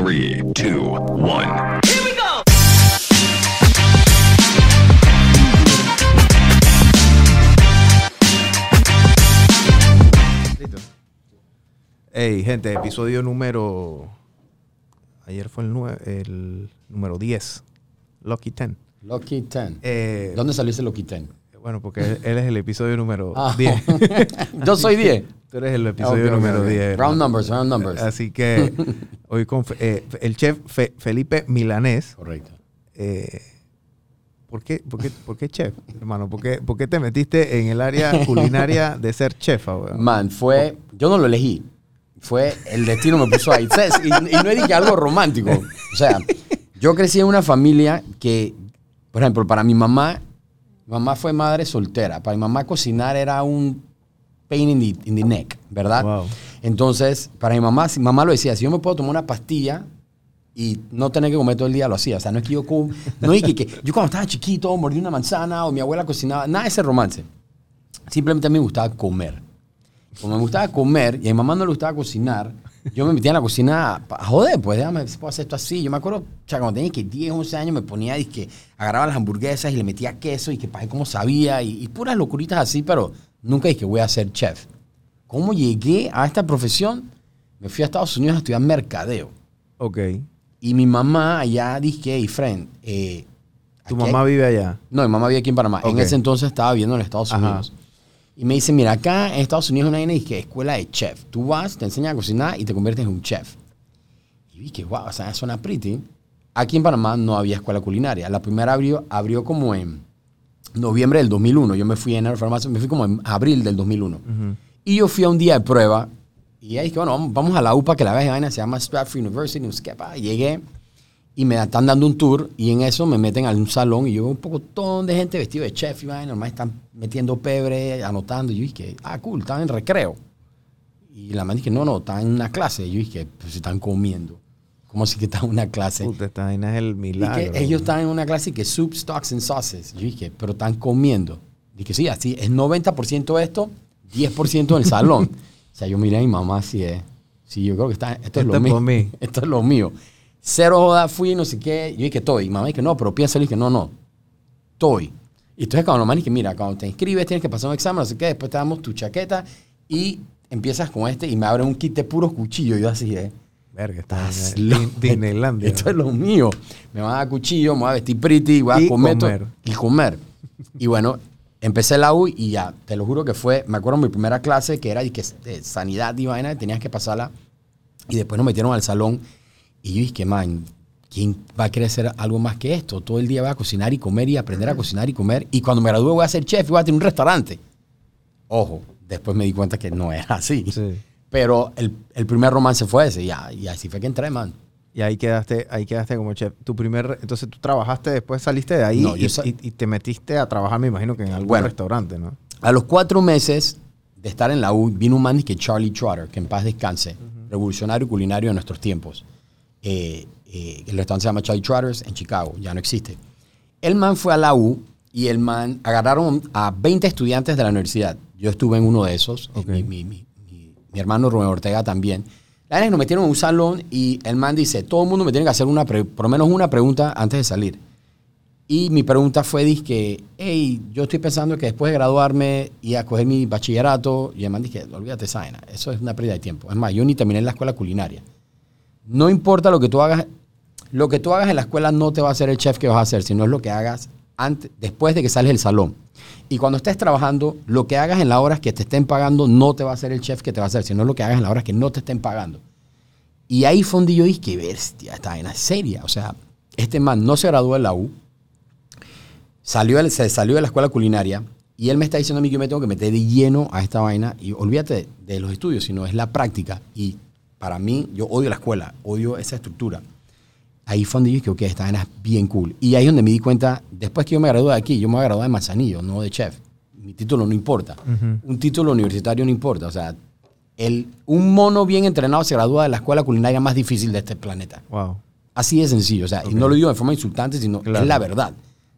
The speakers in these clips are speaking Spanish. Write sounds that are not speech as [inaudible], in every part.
Three, two, one. Listo. Hey, gente, episodio número. Ayer fue el, nue- el número 10. Lucky 10. Lucky 10. Eh, ¿Dónde salió ese Lucky 10? bueno, porque él, él es el episodio número Ah. 10. [laughs] Yo soy 10. Tú eres el episodio número ok. 10. Round numbers, round numbers. Así que [laughs] hoy con eh, el chef Fe- Felipe Milanés. Correcto. eh, ¿por, qué, por, qué, por qué chef, hermano? ¿Por qué, por qué te metiste en el área [laughs] culinaria de ser chef, ahora? Man, fue. Yo no lo elegí. Fue el destino me puso ahí. Y, y no es algo romántico. O sea, yo crecí en una familia que, por ejemplo, para mi mamá, mi mamá fue madre soltera. Para mi mamá cocinar era un pain in the, in the neck, ¿verdad? Wow. Entonces, para mi mamá, si- mamá lo decía, si yo me puedo tomar una pastilla y no tener que comer todo el día, lo hacía. O sea, no es que yo com- no es que, que yo cuando estaba chiquito mordí una manzana o mi abuela cocinaba, nada de ese romance. Simplemente a mí me gustaba comer. Como me gustaba comer y a mi mamá no le gustaba cocinar, yo me metía en la cocina a, joder, pues déjame si puedo hacer esto así. Yo me acuerdo, o sea, cuando tenía que 10, 11 años me ponía, que agarraba las hamburguesas y le metía queso y que para cómo sabía y, y puras locuritas así, pero nunca dije que voy a ser chef. ¿Cómo llegué a esta profesión? Me fui a Estados Unidos a estudiar mercadeo. Ok. Y mi mamá allá dije, hey, friend, eh, ¿Tu aquí hay- mamá vive allá? no, mi mamá vivía aquí en Panamá. En Ok. ese entonces estaba viviendo en Estados Ajá. Unidos. Y me dice, mira, acá en Estados Unidos hay una que escuela de chef. Tú vas, te enseñan a cocinar y te conviertes en un chef. Y dije, wow, o sea, suena pretty. Aquí en Panamá no había escuela culinaria. La primera abrió, abrió como en noviembre del 2001. Yo me fui en farmacia, me fui como en abril del 2001. Y yo fui a un día de prueba. Y ahí dije, bueno, vamos, a la UPA, que la vez vaina se llama Stratford University. No sé llegué y me están dando un tour y en eso me meten a un salón y yo veo un poco de gente vestido de chef y vaina, normal están metiendo pebre, anotando. Y yo dije, ah, cool, están en recreo. Y la man dije, no, no, están en una clase. Y yo dije, pues están comiendo. ¿Cómo así que están en una clase? Puta, esta vaina es el Y milagro. que ellos están en una clase que soup, stocks and sauces. Yo dije, pero están comiendo. Dije, sí, así es 90% esto, 10% en el salón. [laughs] o sea, yo miré a mi mamá así es. Sí, yo creo que está, esto es lo mío. mí. [laughs] Esto es lo mío. Cero joda, fui, no sé qué. Yo dije, estoy. Y mamá dije, no, pero piénsalo. Y dije, no, no, estoy. Y entonces cuando mamá dije, mira, cuando te inscribes tienes que pasar un examen, no sé qué, después te damos tu chaqueta y empiezas con este y me abren un kit de puros cuchillos. Y yo así, ¿eh? Verga, está Estás en Disneylandia. Esto es lo mío. Me van a dar cuchillo, me voy a vestir pretty, voy a Y comer, y comer. Y bueno, empecé la U y ya, te lo juro que fue, me acuerdo mi primera clase que era de, que, de sanidad y vaina, tenías que pasarla. Y después nos metieron al salón y yo dije, man, ¿quién va a querer hacer algo más que esto? Todo el día voy a cocinar y comer y aprender a cocinar y comer. Y cuando me gradúe voy a ser chef y voy a tener un restaurante. Ojo, después me di cuenta que no era así. Sí. Pero el, el primer romance fue ese, ya, y así fue que entré, man. Y ahí quedaste, ahí quedaste como chef. Tu primer, entonces tú trabajaste, después saliste de ahí No, y, yo sa- y- y te metiste a trabajar, me imagino que en algún Bueno. restaurante, ¿no? A los cuatro meses de estar en la U, vino un man que Charlie Trotter, que en paz descanse, revolucionario culinario de nuestros tiempos. Eh, eh, el restaurante se llama Charlie Trotter's en Chicago, ya no existe. El man fue a la U y el man agarraron a 20 estudiantes de la universidad. Yo estuve en uno de esos, Ok. mi, mi- mi- mi- hermano Rubén Ortega también. La verdad que nos metieron en un salón y el man dice, todo el mundo me tiene que hacer una, por lo menos una pregunta antes de salir. Y mi pregunta fue, dije, hey, yo estoy pensando que después de graduarme y a coger mi bachillerato, y el man dije, olvídate esa eso es una pérdida de tiempo. Es más, yo ni terminé en la escuela culinaria. No importa lo que tú hagas, lo que tú hagas en la escuela no te va a hacer el chef que vas a hacer, sino es lo que hagas antes, después de que sales del salón. Y cuando estés trabajando, lo que hagas en las horas que te estén pagando no te va a hacer el chef que te va a hacer, sino lo que hagas en las horas que no te estén pagando. Y ahí fue dije, qué bestia, esta vaina es seria. O sea, este man no se graduó de la U, salió, se salió de la escuela culinaria y él me está diciendo a mí que yo me tengo que meter de lleno a esta vaina y olvídate de los estudios, sino es la práctica. Y para mí, yo odio la escuela, odio esa estructura. Ahí fue donde yo dije, ok, esta vaina es bien cool. Y ahí es donde me di cuenta, después que yo me gradué de aquí, yo me voy a graduar de Manzanillo, no de chef. Mi título no importa. Un título universitario no importa. O sea, el, un mono bien entrenado se gradúa de la escuela culinaria más difícil de este planeta. Wow. Así de sencillo. O sea, y no lo digo de forma insultante, sino Claro. es la verdad.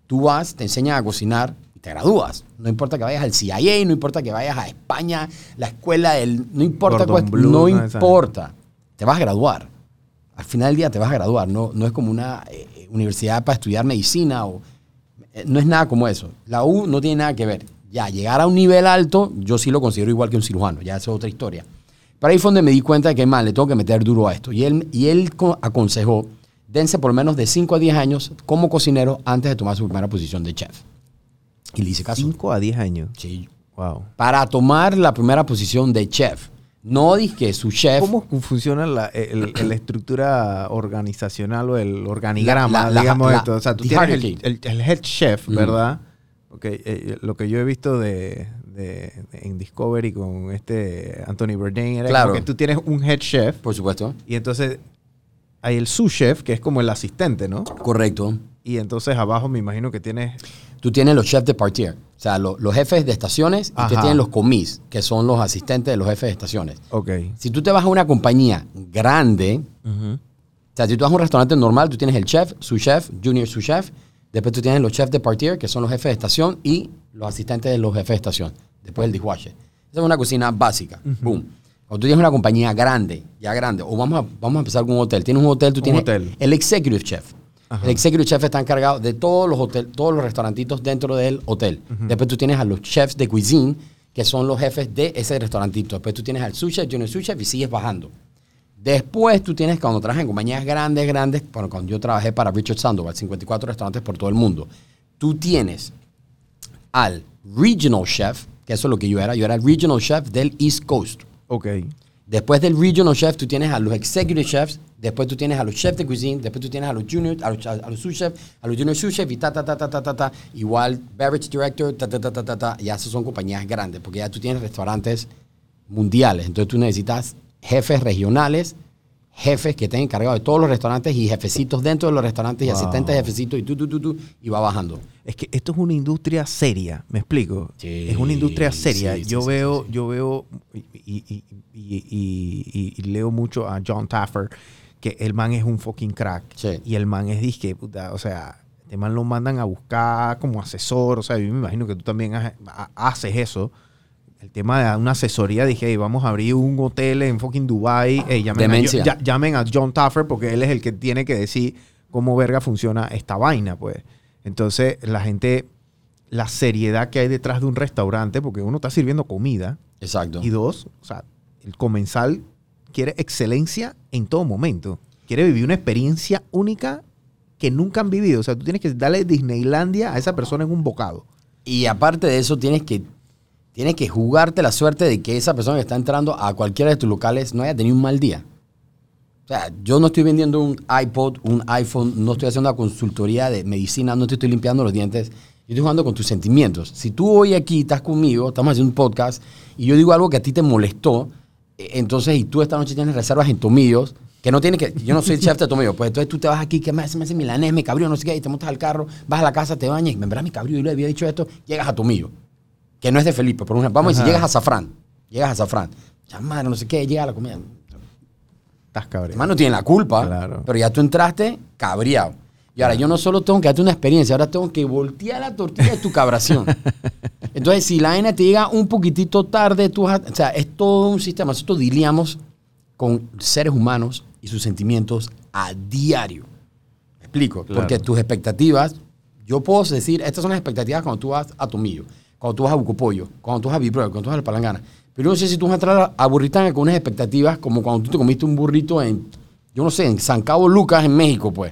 Tú vas, te enseñan a cocinar y te gradúas. No importa que vayas al CIA, no importa que vayas a España, la escuela del... No importa cuál- Blue, no no, importa. Te vas a graduar. Al final del día te vas a graduar, no, no es como una eh, universidad para estudiar medicina o eh, no es nada como eso. La U no tiene nada que ver. Ya, llegar a un nivel alto, yo sí lo considero igual que un cirujano, ya esa es otra historia. Pero ahí fue donde me di cuenta de que, mal, le tengo que meter duro a esto. Y él, y él co- aconsejó, dense por lo menos de 5 a 10 años como cocinero antes de tomar su primera posición de chef. Y le hice caso. 5 a 10 años. Sí. Wow. Para tomar la primera posición de chef. No dije su chef. ¿Cómo funciona la, el- el- la estructura organizacional o el organigrama, La- la- digamos esto? O sea, tú tienes el, hierarchy. el- el head chef, Mm. ¿verdad? Ok, eh, lo que yo he visto de, de- en Discovery con este Anthony Bourdain era Claro. que tú tienes un head chef Por supuesto. y entonces hay el sous chef, que es como el asistente, ¿no? Correcto. Y entonces abajo me imagino que tienes... Tú tienes los chefs de partir, o sea, lo- los jefes de estaciones, y Ajá. tienes los comis, que son los asistentes de los jefes de estaciones. Ok. Si tú te vas a una compañía grande, Ujú. o sea, si tú vas a un restaurante normal, tú tienes el chef, su chef, junior su chef, después tú tienes los chefs de partir, que son los jefes de estación, y los asistentes de los jefes de estación, después el dishwasher. Esa es una cocina básica. Boom. Cuando tú tienes una compañía grande, ya grande, o vamos a, vamos a empezar con un hotel. Tienes un hotel, tú Un tienes hotel. el executive chef. Ajá. El executive chef está encargado de todos los hotel, todos los restaurantitos dentro del hotel. Después tú tienes a los chefs de cuisine, que son los jefes de ese restaurantito. Después tú tienes al sous chef, junior sous chef y sigues bajando. Después tú tienes, cuando trabajas en compañías grandes, grandes, bueno, cuando yo trabajé para Richard Sandoval, 54 restaurantes por todo el mundo, tú tienes al regional chef, que eso es lo que yo era, yo era el regional chef del East Coast. Ok. Después del regional chef, tú tienes a los executive chefs, después tú tienes a los chefs de cuisine, después tú tienes a los junior, a los, a sous chefs, a los junior sous chefs y ta, ta, ta, ta, ta. Igual beverage director, ta, ta, ta, ta, ta, ta. Ya esas son compañías grandes, porque ya tú tienes restaurantes mundiales. Entonces tú necesitas jefes regionales, jefes que estén encargados de todos los restaurantes y jefecitos dentro de los restaurantes y Wow. asistentes jefecitos y tú, tú, tú, tú, y va bajando. Es que esto es una industria seria, ¿me explico? Sí, es una industria seria. sí, yo sí, veo, yo veo y, y- y- y- y- y- y leo mucho a John Taffer, que el man es un fucking crack. Y el man es disque, puta, o sea, este man lo mandan a buscar como asesor, o sea, yo me imagino que tú también ha- ha- haces eso. El tema de una asesoría, dije, "Hey, vamos a abrir un hotel en fucking Dubai, Hey, llamen, a, ya- llamen a John Taffer porque él es el que tiene que decir cómo verga funciona esta vaina, pues. Entonces, la gente, la seriedad que hay detrás de un restaurante, porque uno está sirviendo comida, Exacto. y dos, o sea, el comensal quiere excelencia en todo momento. Quiere vivir una experiencia única que nunca han vivido. O sea, tú tienes que darle Disneylandia a esa persona en un bocado. Y aparte de eso, tienes que, tienes que jugarte la suerte de que esa persona que está entrando a cualquiera de tus locales no haya tenido un mal día. O sea, yo no estoy vendiendo un iPod, un iPhone, no estoy haciendo una consultoría de medicina, no te estoy limpiando los dientes. Yo estoy jugando con tus sentimientos. Si tú hoy aquí estás conmigo, estamos haciendo un podcast, y yo digo algo que a ti te molestó, eh, entonces, y tú esta noche tienes reservas en tomillos, que no tiene que, yo no soy chef de tomillos, pues entonces tú te vas aquí, que me hace, me hace milanés, me cabrió, no sé qué, y te montas al carro, vas a la casa, te bañas, y me verás mi cabrió, y le había dicho esto, llegas a tomillo, que no es de Felipe, por ejemplo, vamos a decir, Ajá. llegas a Zafrán, llegas a Zafrán, ya madre, no sé qué, llega a la comida. Estás cabrón. Además no tiene la culpa, Claro. pero ya tú entraste cabreado. Y ahora yo no solo tengo que darte una experiencia, ahora tengo que voltear la tortilla de tu cabración. [laughs] Entonces, si la vaina te llega un poquitito tarde, tú o sea, es todo un sistema. Nosotros diliamos con seres humanos y sus sentimientos a diario. ¿Me explico? Claro. Porque tus expectativas, yo puedo decir, estas son las expectativas cuando tú vas a Tomillo, cuando tú vas a Bucopollo, cuando tú vas a Vibro, cuando tú vas a La Palangana. Pero yo no sé si tú vas a entrar a- Burritanga con unas expectativas como cuando tú te comiste un burrito en, yo no sé, en San Cabo Lucas, en México, pues.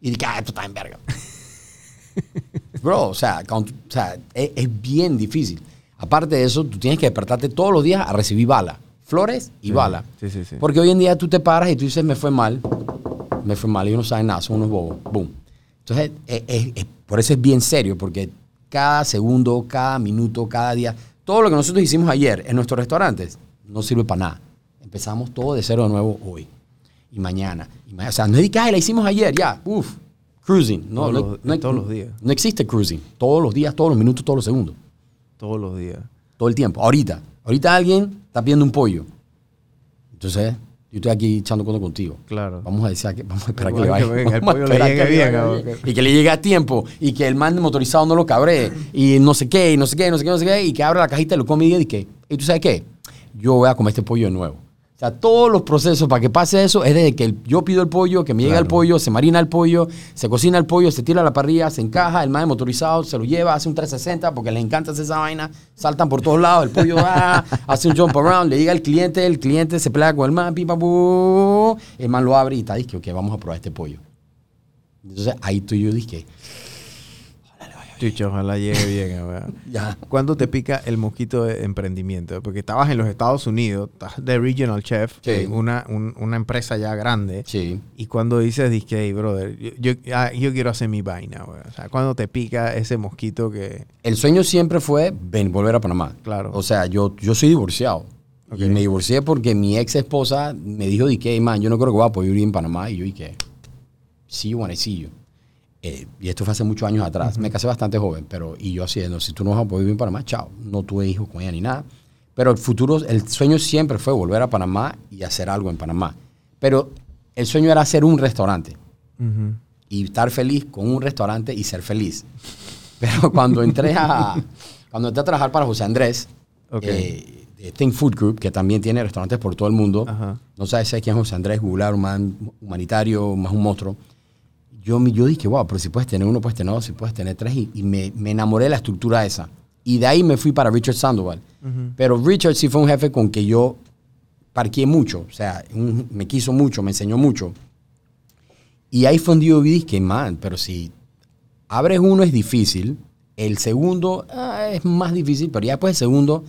Y dije, ah, esto está en verga. [laughs] Bro, o sea, cuando o sea, es, es bien difícil. Aparte de eso, tú tienes que despertarte todos los días a recibir bala. Flores y Sí, bala. sí, sí, sí. Porque hoy en día tú te paras y tú dices, me fue mal. Me fue mal. Ellos no saben nada, son unos bobos. Boom. Entonces, es- es- es- por eso es bien serio, porque cada segundo, cada minuto, cada día, todo lo que nosotros hicimos ayer en nuestros restaurantes no sirve para nada. Empezamos todo de cero de nuevo hoy y mañana. Y ma- o sea, no es de que "Ay, la hicimos ayer, ya, uff, cruising. No, Todos no, los- no- todos los días. No existe cruising. Todos los días, todos los minutos, todos los segundos. Todos los días. Todo el tiempo. Ahorita. Ahorita alguien está pidiendo un pollo. Entonces, yo estoy aquí echando cuento contigo. Claro. Vamos a decir que vamos a esperar que le vaya. que venga, el Vamos a pollo le esperar llegue que le bien. Y que le llegue a tiempo. Y que el man motorizado no lo cabree. Y no sé qué, y no sé qué, y no sé qué, no sé qué. Y que abra la cajita y lo come y diga, y que, ¿y tú sabes qué? Yo voy a comer este pollo de nuevo. Sea, todos los procesos para que pase eso es desde que el- yo pido el pollo, que me llega el pollo, se marina el pollo, se cocina el pollo, se tira a la parrilla, se encaja, el más motorizado se lo lleva, hace un 360 porque les encanta hacer esa vaina, saltan por todos lados, el pollo ah, [laughs] hace un jump around, le llega al cliente, el cliente se pelea con el man, pipa, el man lo abre y está, dice, ok, vamos a probar este pollo. Entonces ahí tú y yo dije, Chucho, ojalá llegue bien. a [laughs] ver. ya. ¿Cuándo te pica el mosquito de emprendimiento? Porque estabas en los Estados Unidos, estás de regional chef, Sí. en una, un- una empresa ya grande. Sí. Y cuando dices, dije, hey, brother, yo, yo, ah, yo quiero hacer mi vaina. O sea, cuando te pica ese mosquito que... El sueño siempre fue ven, volver a Panamá. Claro. O sea, yo, yo soy divorciado. Ok. Y me divorcié porque mi ex esposa me dijo, di que, man, yo no creo que voy a poder vivir en Panamá. Y yo dije, see you when I see you. Eh, y esto fue hace muchos años atrás. Me casé bastante joven, pero y yo haciendo, si tú no vas a poder vivir en Panamá, chao. No tuve hijos con ella ni nada. Pero el futuro, el sueño siempre fue volver a Panamá y hacer algo en Panamá. Pero el sueño era hacer un restaurante Ujú. y estar feliz con un restaurante y ser feliz. Pero [laughs] cuando entré a, cuando entré a trabajar para José Andrés, Ok. eh, de Think Food Group, que también tiene restaurantes por todo el mundo, Ajá. no sabes si quién es José Andrés, googlear, un man humanitario, más un monstruo. Yo, me- yo dije, wow, pero si puedes tener uno, puedes tener dos, si puedes tener tres, y, y me, me enamoré de la estructura esa. Y de ahí me fui para Richard Sandoval. Pero Richard sí fue un jefe con que yo parqué mucho, o sea, un- me quiso mucho, me enseñó mucho. Y ahí fue donde yo vi que, man, pero si abres uno es difícil, el segundo ah, es más difícil, pero ya después del segundo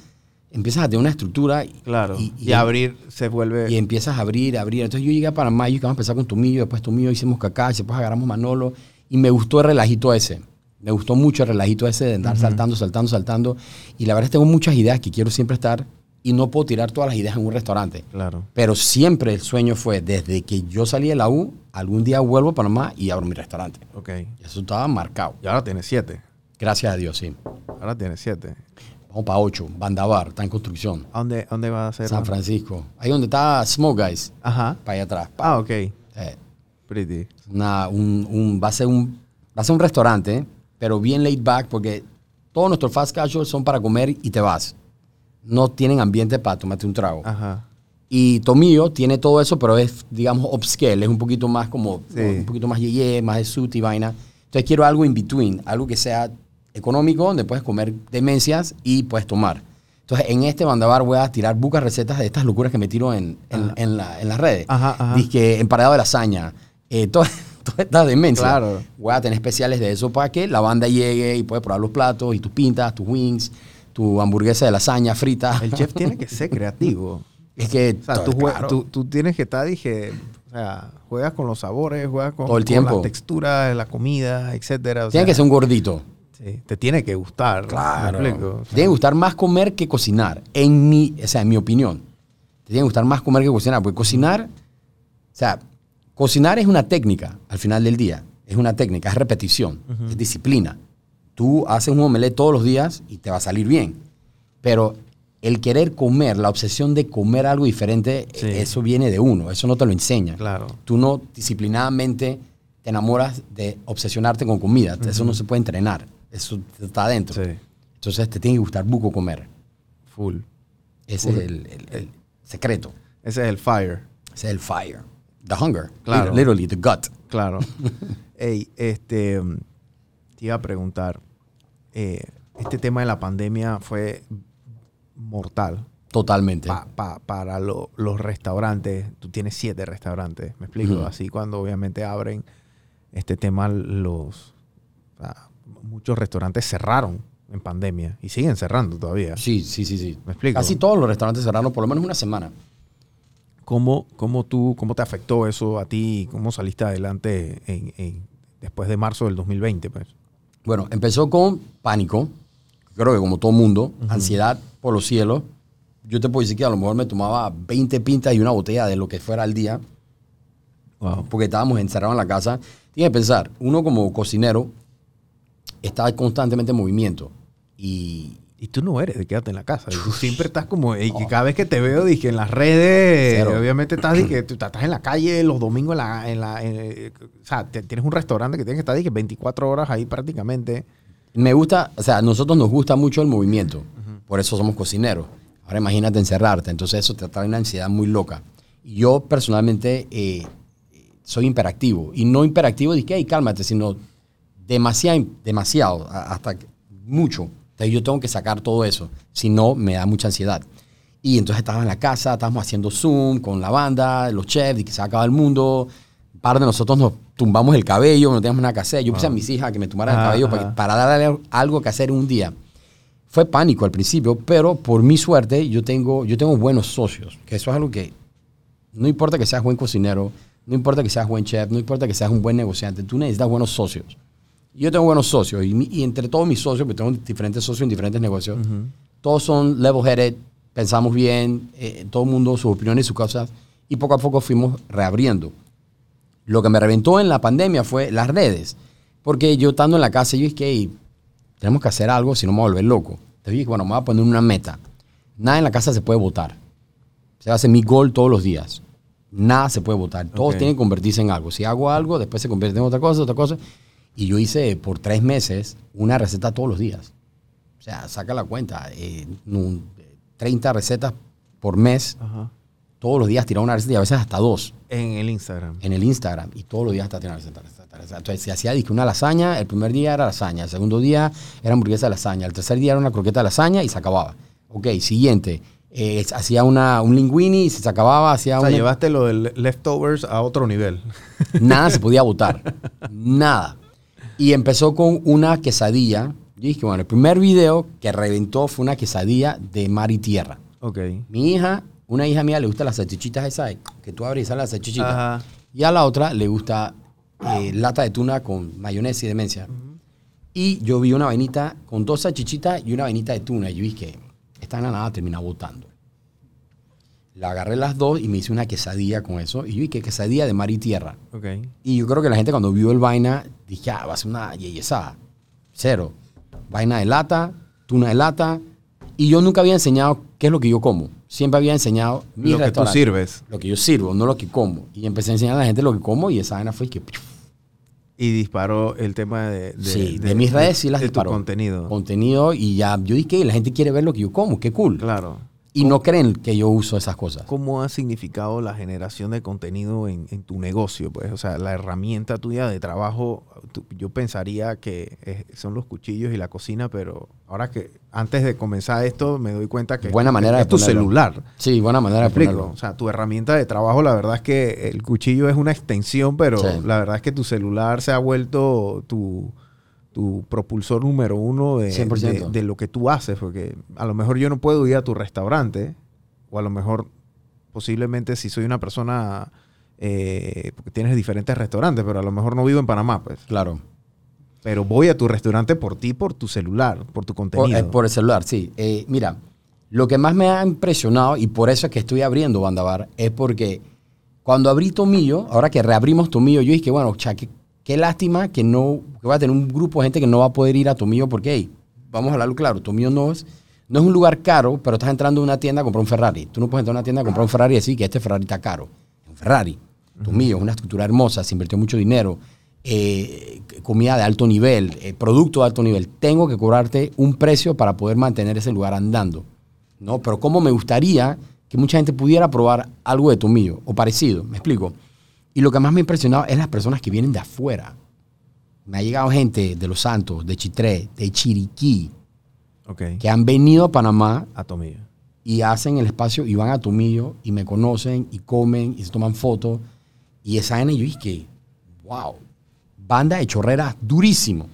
empiezas a tener una estructura y, Claro. Y, y- y- abrir se vuelve... y empiezas a abrir, abrir. Entonces yo llegué a Panamá y que vamos a empezar con Tomillo, después Tomillo hicimos Cacá, después agarramos Manolo y me gustó el relajito ese. Me gustó mucho el relajito ese de andar saltando, saltando, saltando. Y la verdad es que tengo muchas ideas que quiero siempre estar y no puedo tirar todas las ideas en un restaurante. Claro. Pero siempre el sueño fue, desde que yo salí de la U, algún día vuelvo a Panamá y abro mi restaurante. Ok. Y eso estaba marcado. Y ahora tienes siete. Gracias a Dios, sí. Ahora tienes siete. Vamos para ocho. Bandabar, está en construcción. ¿A dónde, dónde vas a hacer? San Francisco. Ahí donde está Smoke Guys, Ajá. para allá atrás. Ah, ok. Eh, Pretty. una- un, un- va, a ser un, va a ser un restaurante, pero bien laid back, porque todos nuestros fast casual son para comer y te vas. No tienen ambiente para tomarte un trago. Ajá. Y Tomillo tiene todo eso, pero es, digamos, upscale. Es un poquito más como, Sí. un poquito más yeye, más de suit y vaina. Entonces quiero algo in between, algo que sea económico, donde puedes comer demencias y puedes tomar. Entonces en este bandabar voy a tirar bucas recetas de estas locuras que me tiro en, en, en la- en las redes. Ajá, ajá. Emparedado de lasaña, eh, [laughs] toda, toda esta demencia. Claro. Voy a tener especiales de eso para que la banda llegue y puede probar los platos y tus pintas, tus wings, tu hamburguesa de lasaña frita. El chef tiene que ser creativo. [laughs] Es que O sea, todo- tú, claro. tú, tú tienes que estar, dije, o sea, juegas con los sabores, juegas con, Todo el con tiempo. la textura de la comida, etcétera. o Tiene sea, que ser un gordito. Sí, te tiene que gustar. Claro. ¿me explico? O Te tiene que gustar más comer que cocinar. En mi, o sea, en mi opinión. Te tiene que gustar más comer que cocinar. Porque cocinar, o sea, cocinar es una técnica al final del día. Es una técnica, es repetición, es disciplina. Tú haces un omelette todos los días y te va a salir bien. Pero el querer comer, la obsesión de comer algo diferente, Sí. eso viene de uno. Eso no te lo enseña. Claro. Tú no disciplinadamente te enamoras de obsesionarte con comida. Eso no se puede entrenar. Eso está adentro. Sí, Entonces te tiene que gustar buco comer. full. Ese es el, el- el secreto. Ese es el fire. Ese es el fire. The hunger. Claro. Literally, the gut. Claro. [laughs] Ey, este, te iba a preguntar, eh, este tema de la pandemia fue mortal Totalmente. pa- pa- para lo- los restaurantes. Tú tienes siete restaurantes, me explico. Así cuando obviamente abren este tema, los muchos restaurantes cerraron en pandemia y siguen cerrando todavía. Sí, sí, sí, sí. ¿Me explico? Casi todos los restaurantes cerraron por lo menos una semana. ¿Cómo, cómo tú, cómo te afectó eso a ti? ¿Cómo saliste adelante en- en- después de marzo del 2020? Pues? Bueno, empezó con pánico. Creo que como todo mundo. Ansiedad por los cielos. Yo te puedo decir que a lo mejor me tomaba 20 pintas y una botella de lo que fuera al día. Wow. porque estábamos encerrados en la casa. Tienes que pensar, uno como cocinero está constantemente en movimiento. Y Y tú no eres de quedarte en la casa. Tú siempre estás como. Y cada vez que te veo, dije, en las redes, Cero. obviamente estás, dije, [clears throat] tú estás en la calle los domingos en la. En la en- o sea, te- tienes un restaurante que tienes que estar, dije, 24 horas ahí prácticamente. me gusta, o sea, a nosotros nos gusta mucho el movimiento. Por eso somos cocineros. Ahora imagínate encerrarte. Entonces eso te trae una ansiedad muy loca. Yo personalmente eh, soy imperactivo. Y no imperactivo que, hey, cálmate, sino demasiado, demasiado, hasta mucho. Entonces yo tengo que sacar todo eso. Si no, me da mucha ansiedad. Y entonces estaba en la casa, estábamos haciendo Zoom con la banda, los chefs, y que se acaba el mundo. Un par de nosotros nos tumbamos el cabello, no teníamos nada que hacer. Yo puse a mis hijas que me tumbaran el Ajá, cabello para, para darle algo que hacer un día. Fue pánico al principio, pero por mi suerte yo tengo, yo tengo buenos socios, que eso es algo que no importa que seas buen cocinero, no importa que seas buen chef, no importa que seas un buen negociante, tú necesitas buenos socios. Yo tengo buenos socios y, mi- y entre todos mis socios, porque tengo diferentes socios en diferentes negocios, todos son level-headed, pensamos bien, eh, todo el mundo sus opiniones y sus cosas, y poco a poco fuimos reabriendo. Lo que me reventó en la pandemia fue las redes, porque yo estando en la casa, yo dije, "Hey, tenemos que hacer algo, si no me voy a volver loco. Entonces dije, bueno, me voy a poner una meta. Nada en la casa se puede votar. Se hace mi gol todos los días. Nada se puede votar. Todos Ok. tienen que convertirse en algo. Si hago algo, después se convierte en otra cosa, otra cosa. Y yo hice por tres meses una receta todos los días. O sea, saca la cuenta. eh, un- 30 recetas por mes. Ajá. Todos los días tiraba una receta y a veces hasta dos En el Instagram. en el Instagram y todos los días está tirando receta, receta, receta. Entonces, se hacía una lasaña, el primer día era lasaña, el segundo día era hamburguesa de lasaña, el tercer día era una croqueta de lasaña y se acababa. Ok, siguiente. eh, hacía una, un linguini y se acababa, hacía O sea, una- llevaste lo del leftovers a otro nivel. Nada se podía votar. [laughs] Nada. Y empezó con una quesadilla. Yo dije, bueno, el primer video que reventó fue una quesadilla de mar y tierra. Ok. Mi hija, una hija mía le gusta las salchichitas esas que tú abres y sale la salchichita. Ajá. Y a la otra le gusta eh, lata de tuna con mayonesa y demencia. Y yo vi una vainita con dos salchichitas y una vainita de tuna. Y yo dije, esta nada va a terminar botando. La agarré las dos y me hice una quesadilla con eso. Y yo dije, quesadilla de mar y tierra. Ok. Y yo creo que la gente cuando vio el vaina, dije, ah, va a ser una yeyesada. Cero. Vaina de lata, tuna de lata. Y yo nunca había enseñado qué es lo que yo como. Siempre había enseñado mi Lo que tú sirves. Lo que yo sirvo, no lo que como. Y empecé a enseñar a la gente lo que como y esa vaina fue que... Y disparó el tema de, de, sí, de, mis redes sí las de disparó. tu contenido. Contenido y ya, yo dije, la gente quiere ver lo que yo como, qué cool. Claro. Y no creen que yo uso esas cosas. ¿Cómo ha significado la generación de contenido en, en tu negocio? Pues, o sea, la herramienta tuya de trabajo, tú- yo pensaría que es- son los cuchillos y la cocina, pero ahora que antes de comenzar esto me doy cuenta que Buena manera es de tu ponerlo. celular. Sí, buena manera ¿Me de ponerlo. O sea, tu herramienta de trabajo, la verdad es que el cuchillo es una extensión, pero Sí. la verdad es que tu celular se ha vuelto tu, tu propulsor número uno de, 100%. de- de lo que tú haces, porque a lo mejor yo no puedo ir a tu restaurante, o a lo mejor posiblemente si soy una persona, eh, porque tienes diferentes restaurantes, pero a lo mejor no vivo en Panamá, pues. Claro. Pero voy a tu restaurante por ti, por tu celular, por tu Por, contenido. eh, por el celular, sí. Eh, mira, lo que más me ha impresionado, y por eso es que estoy abriendo Bandabar, es porque cuando abrí Tomillo, ahora que reabrimos Tomillo, yo dije, bueno, cha, qué, qué lástima que no, que va a tener un grupo de gente que no va a poder ir a Tomillo, porque, hey, vamos a hablarlo claro, Tomillo no es, no es un lugar caro, pero estás entrando a una tienda a comprar un Ferrari. Tú no puedes entrar a una tienda a comprar un Ferrari y decir que este Ferrari está caro. Es un Ferrari. Tomillo es una estructura hermosa, se invirtió mucho dinero, eh, comida de alto nivel, eh, producto de alto nivel. Tengo que cobrarte un precio para poder mantener ese lugar andando. ¿no? Pero como me gustaría que mucha gente pudiera probar algo de Tomillo o parecido, me explico. Y lo que más me ha impresionado es las personas que vienen de afuera. Me ha llegado gente de Los Santos, de Chitré, de Chiriquí, que han venido a Panamá A Tomillo. y hacen el espacio y van a Tomillo y me conocen y comen y se toman fotos. Y esa vaina yo dije, wow, banda de chorreras durísimo.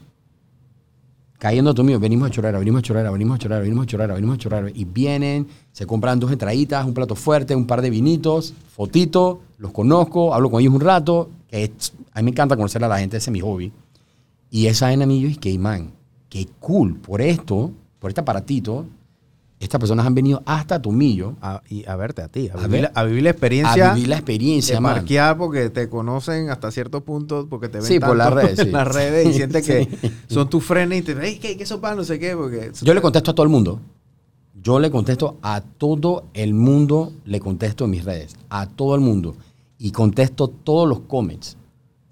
Cayendo a Tomillo, venimos a chorrera, venimos a chorrera, venimos a chorrera, venimos a chorrera, venimos a chorrera. Y vienen, se compran dos entraditas, un plato fuerte, un par de vinitos, fotito, los conozco, hablo con ellos un rato. Que es- a mí me encanta conocer a la gente, ese es mi hobby. Y esa vaina a yo dije, man, qué cool, por esto, por este aparatito, estas personas han venido hasta Tomillo A, y a verte a ti, a, A vivir, ver. la- a vivir la experiencia. a vivir la experiencia, de man. parquear porque te conocen hasta cierto punto, porque te ven Sí, por las redes, [laughs] en sí. las redes y sientes que son tus frenes y te dicen, ¿qué, qué sopa? No sé qué, porque... Yo le contesto a todo el mundo. Yo le contesto a todo el mundo, le contesto en mis redes, a todo el mundo. Y contesto todos los comments.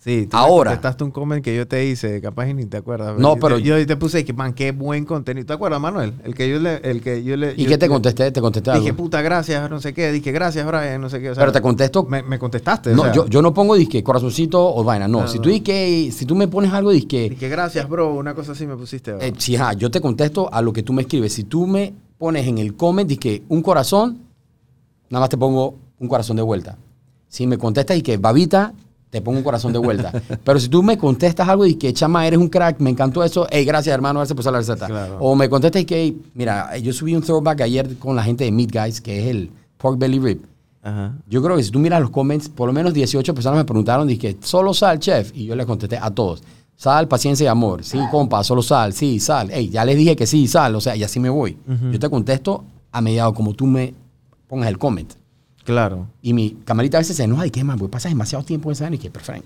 Sí, tú Ahora. contestaste un comment que yo te hice, capaz y ni te acuerdas. No, Yo- pero- Yo, te puse que, man, qué buen contenido. ¿Te acuerdas, Manuel? El que yo le... El que yo le ¿Y yo- qué te yo- contesté? Te contesté Dije, algo. puta, gracias, no sé qué. Dije, gracias, Brian, no sé qué. o sea, Pero te contesto. Me, me contestaste, No, o sea, yo, yo no pongo disque corazoncito o vaina. No, No, si no. tú disque, si tú me pones algo disque, Dije, gracias, bro, una cosa así me pusiste. eh, ajá, yo te contesto a lo que tú me escribes. Si tú me pones en el comment disque un corazón, nada más te pongo un corazón de vuelta. Si me contestas y que babita, te pongo un corazón de vuelta. [laughs] Pero si tú me contestas algo y que chama, eres un crack, me encantó eso, hey, gracias hermano, gracias por la receta. Claro. O me contestas y que, "Hey, mira, yo subí un throwback ayer con la gente de Meat Guys, que es el pork belly rib. Ajá. Yo creo que si tú miras los comments, por lo menos 18 personas me preguntaron, dije, solo sal, chef. Y yo les contesté a todos. Sal, paciencia y amor. Sí, compa, solo sal. Sí, sal. Ey, ya les dije que sí, sal. O sea, y así me voy. Yo te contesto a mediado como tú me pongas el comment. Claro, Y mi camarita a veces se enoja y que, man, pues pasas demasiado tiempo en esa vaina", y que, pero Frank,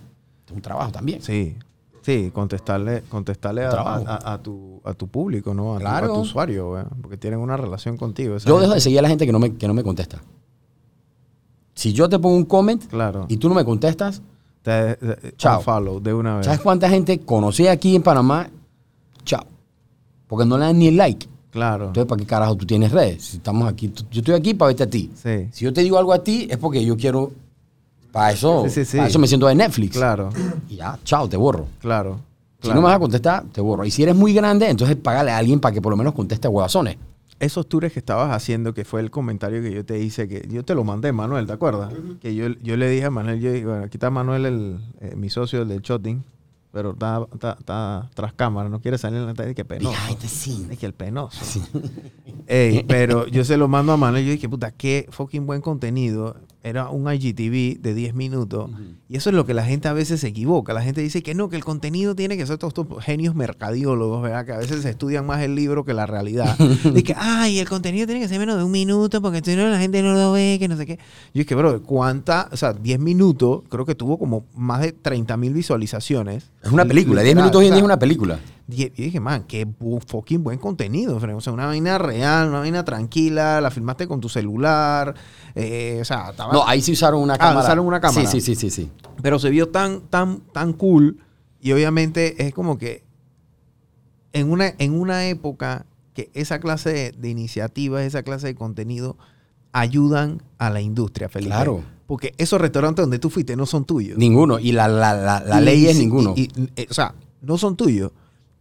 es un trabajo también. sí. Sí, contestarle, contestarle a, Trabajo. a- a tu, a tu público, ¿no? A, tu- Claro. a tu usuario, ¿verdad? porque tienen una relación contigo. Yo dejo de seguir a la gente que no me, que no me contesta. Si yo te pongo un comment Claro. y tú no me contestas, Te, te- Chao. unfollow de una vez. ¿sabes cuánta gente conocí aquí en Panamá? Chao. Porque no le dan ni el like. Claro. Entonces, ¿para qué carajo tú tienes redes? Si estamos aquí, tú- yo estoy aquí para verte a ti. Sí. Si yo te digo algo a ti, es porque yo quiero. Para eso, Sí, sí, sí. para eso me siento de Netflix. Claro, Y ya, chao, te borro. claro. Si claro. no me vas a contestar, te borro. Y si eres muy grande, entonces págale a alguien para que por lo menos conteste a huevazones. Esos tours que estabas haciendo, que fue el comentario que yo te hice, que yo te lo mandé, Manuel, ¿te acuerdas? Que yo, yo le dije a Manuel, yo dije, bueno, aquí está Manuel, el, eh, mi socio el del shotting, pero está, está, está tras cámara, no quiere salir en la tele, que penoso. Es que el penoso. Ey, pero yo se lo mando a Manuel y yo dije, puta, qué fucking buen contenido. Era un IGTV de 10 minutos. Y eso es lo que la gente a veces se equivoca. La gente dice que no, que el contenido tiene que ser todos estos genios mercadiólogos, ¿verdad? Que a veces estudian más el libro que la realidad. [laughs] de que, ay, el contenido tiene que ser menos de un minuto porque si no la gente no lo ve, que no sé qué. Yo dije, bro, ¿cuánta? O sea, 10 minutos, creo que tuvo como más de 30 mil visualizaciones. Es una película. 10 Literal, minutos hoy en día es una película. Y dije, man, qué bu- fucking buen contenido. O sea, una vaina real, una vaina tranquila, la filmaste con tu celular. eh, o sea, estaba- No, ahí sí usaron una Ah, cámara. usaron una cámara. Sí, sí, sí, sí. sí. pero se vio tan, tan, tan cool. Y obviamente es como que en una, en una época que esa clase de, de iniciativas, esa clase de contenido ayudan a la industria, Felipe. Claro. Porque esos restaurantes donde tú fuiste no son tuyos. Ninguno. Y la, la, la, la Y- ley es ninguno. y- y- eh, o sea, no son tuyos,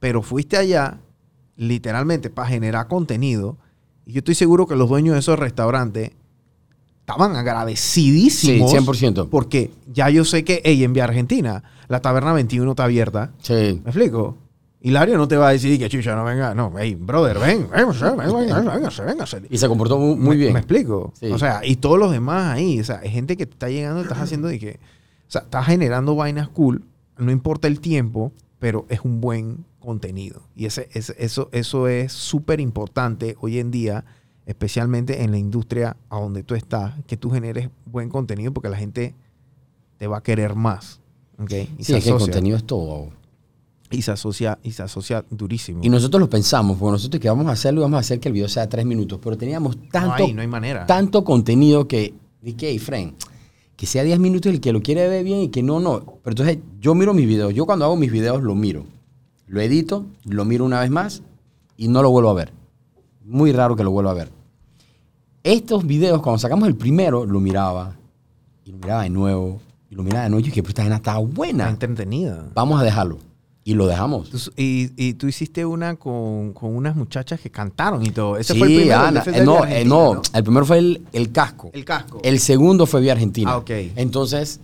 pero fuiste allá literalmente para generar contenido. Y yo estoy seguro que los dueños de esos restaurantes estaban agradecidísimos. Sí, 100%. Porque ya yo sé que, hey, en Vía Argentina, la taberna 21 está abierta. sí. ¿Me explico? Hilario no te va a decir que chucha no venga. No, hey, brother, ven, ven, véngase, véngase. Y se comportó muy, muy ¿Me- bien. ¿Me explico? Sí. O sea, y todos los demás ahí. O sea, hay gente que te está llegando y estás haciendo de que. O sea, estás generando vainas cool. No importa el tiempo, pero es un buen contenido. Y ese, ese- eso, eso es súper importante hoy en día, especialmente en la industria a donde tú estás, que tú generes buen contenido porque la gente te va a querer más. ¿ok? Y, Sí, se es que el contenido es todo. y se asocia y se asocia durísimo. Y nosotros lo pensamos, porque nosotros que vamos a hacerlo vamos a hacer que el video sea tres minutos, pero teníamos no, tanto, hay, no hay manera. tanto contenido que dije, hey, friend, que sea 10 minutos el que lo quiere ver bien y que no, no. Pero entonces yo miro mis videos, yo cuando hago mis videos lo miro, lo edito, lo miro una vez más y no lo vuelvo a ver. Muy raro que lo vuelva a ver. Estos videos, cuando sacamos el primero, lo miraba y lo miraba de nuevo y lo miraba de nuevo y dije, pero esta vaina está Está buena. entretenida. Vamos a dejarlo. Y lo dejamos. Tú- Y, y tú hiciste una con, con unas muchachas que cantaron y todo. Ese sí, fue el primero. el Ana. Defensa eh, no, eh, no, el primero fue el, el casco. El casco. El segundo fue Vía Argentina. Ah, ok. Entonces,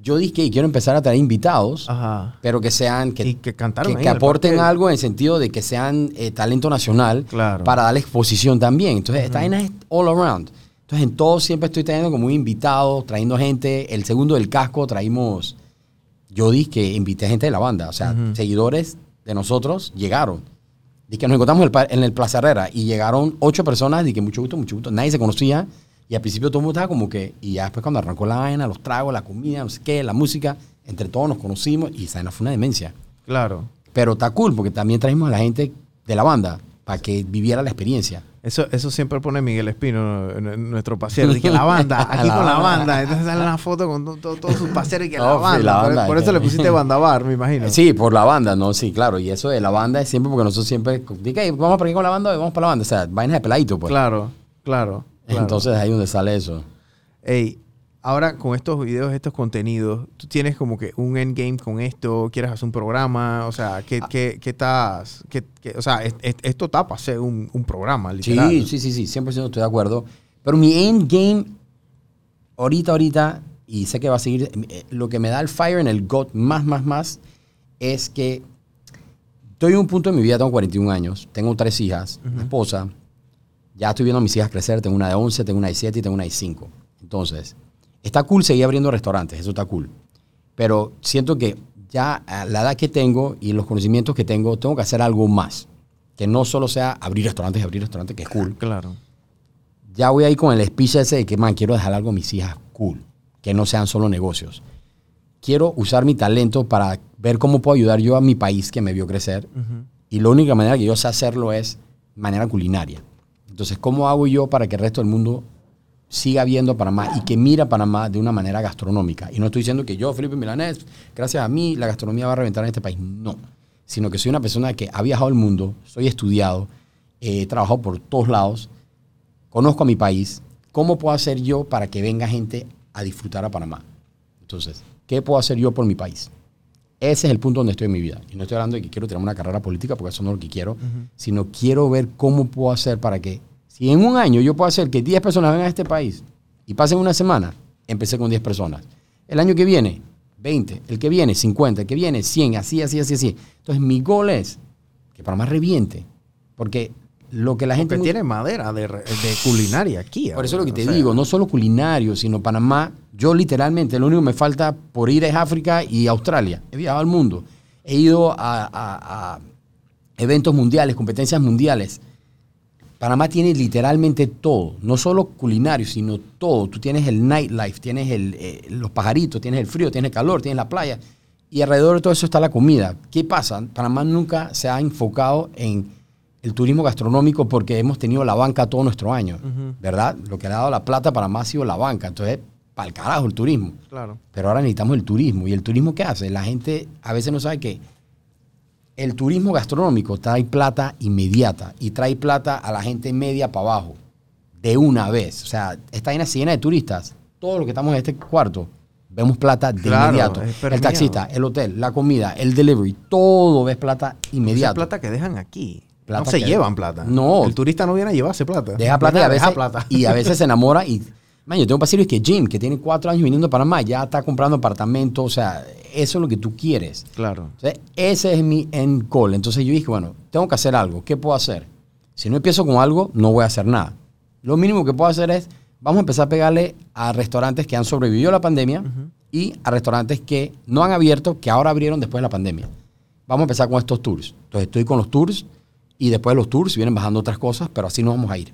yo dije que quiero empezar a traer invitados, Ajá. pero que sean, que, y que cantaron que, que en el aporten algo en el sentido de que sean eh, talento nacional Claro. para darle exposición también. Entonces, esta vaina es all around. Entonces, en todo siempre estoy trayendo como un invitado, trayendo gente. El segundo del casco traímos, yo dije que invité gente de la banda, o sea, seguidores de nosotros llegaron. Dije que nos encontramos en el, pa- en el Plaza Herrera y llegaron ocho personas, dije mucho gusto, mucho gusto. Nadie se conocía y al principio todo el mundo estaba como que, y ya después cuando arrancó la vaina, los tragos, la comida, no sé qué, la música, entre todos nos conocimos y esa vaina fue una demencia. Claro. Pero está cool porque también trajimos a la gente de la banda para que viviera la experiencia. Eso, eso siempre pone Miguel Espino, nuestro paseo. Dice la banda, [laughs] aquí La con la banda. Entonces sale una foto con to- to- todos sus paseros y que [laughs] la Oh, banda. la Por- banda, por, eso le pusiste [laughs] banda bar, me imagino. Sí, por la banda, ¿no? Sí, claro. Y eso de la banda es siempre porque nosotros siempre... "Hey, vamos para aquí con la banda, vamos para la banda. O sea, vainas de peladito, pues. Claro, claro. claro. Entonces ahí es donde sale eso. Ey, ahora con estos videos, estos contenidos, tú tienes como que un endgame con esto, quieres hacer un programa, o sea, ¿qué, Ah. qué, qué estás, qué- o sea, es- es- esto está para ser un, un programa, literal. Sí, sí, sí, sí, 100% estoy de acuerdo. Pero mi endgame, ahorita, ahorita, y sé que va a seguir, eh, lo que me da el fire en el gut más, más, más, es que estoy en un punto de mi vida, tengo 41 años, tengo tres hijas, una esposa, ya estoy viendo a mis hijas crecer, tengo una de 11, tengo una de 7 y tengo una de 5. Entonces, está cool seguir abriendo restaurantes, eso está cool. Pero siento que ya a la edad que tengo y los conocimientos que tengo, tengo que hacer algo más. Que no solo sea abrir restaurantes y abrir restaurantes, que es cool. Claro. Ya voy ahí con el speech ese de que, man, quiero dejar algo a mis hijas cool. Que no sean solo negocios. Quiero usar mi talento para ver cómo puedo ayudar yo a mi país que me vio crecer. Y la única manera que yo sé hacerlo es manera culinaria. Entonces, ¿cómo hago yo para que el resto del mundo siga viendo Panamá y que mira Panamá de una manera gastronómica? Y no estoy diciendo que yo, Felipe Milanés, gracias a mí, la gastronomía va a reventar en este país. No. Sino que soy una persona que ha viajado el mundo, soy estudiado, he trabajado por todos lados, conozco a mi país. ¿Cómo puedo hacer yo para que venga gente a disfrutar a Panamá? Entonces, ¿qué puedo hacer yo por mi país? Ese es el punto donde estoy en mi vida. Y no estoy hablando de que quiero tener una carrera política, porque eso no es lo que quiero, sino quiero ver cómo puedo hacer para que, si en un año yo puedo hacer que 10 personas vengan a este país y pasen una semana, empecé con 10 personas. El año que viene, 20. El que viene, 50. El que viene, 100. Así, así, así, así. Entonces, mi gol es que Panamá reviente. Porque lo que la gente... Porque tiene madera de, culinaria aquí. por eso es lo que o te sea, digo, no solo culinario, sino Panamá. Yo literalmente, lo único que me falta por ir es África y Australia. He viajado al mundo. He ido a, a- a eventos mundiales, competencias mundiales. Panamá tiene literalmente todo, no solo culinario, sino todo. Tú tienes el nightlife, tienes el, eh, los pajaritos, tienes el frío, tienes el calor, tienes la playa. Y alrededor de todo eso está la comida. ¿Qué pasa? Panamá nunca se ha enfocado en el turismo gastronómico porque hemos tenido la banca todo nuestro año, ¿verdad? Lo que le ha dado la plata a Panamá ha sido la banca. Entonces, para el carajo el turismo. Claro. Pero ahora necesitamos el turismo. ¿Y el turismo qué hace? La gente a veces no sabe que el turismo gastronómico trae plata inmediata y trae plata a la gente media para abajo de una vez. O sea, esta llena se llena de turistas. Todos los que estamos en este cuarto vemos plata de Claro, inmediato. es El taxista, el hotel, la comida, el delivery, todo ves plata inmediato. plata que dejan aquí. Plata no se que- llevan plata. No. El turista no viene a llevarse plata. Deja plata y a veces, plata. y a veces se enamora y... Man, yo tengo un paciente que Jim, que tiene cuatro años viniendo a Panamá, ya está comprando apartamento, o sea, eso es lo que tú quieres. Claro. Entonces, ese es mi end goal. Entonces yo dije, bueno, tengo que hacer algo. ¿Qué puedo hacer? Si no empiezo con algo, no voy a hacer nada. Lo mínimo que puedo hacer es, vamos a empezar a pegarle a restaurantes que han sobrevivido a la pandemia y a restaurantes que no han abierto, que ahora abrieron después de la pandemia. Vamos a empezar con estos tours. Entonces estoy con los tours y después de los tours vienen bajando otras cosas, pero así nos vamos a ir.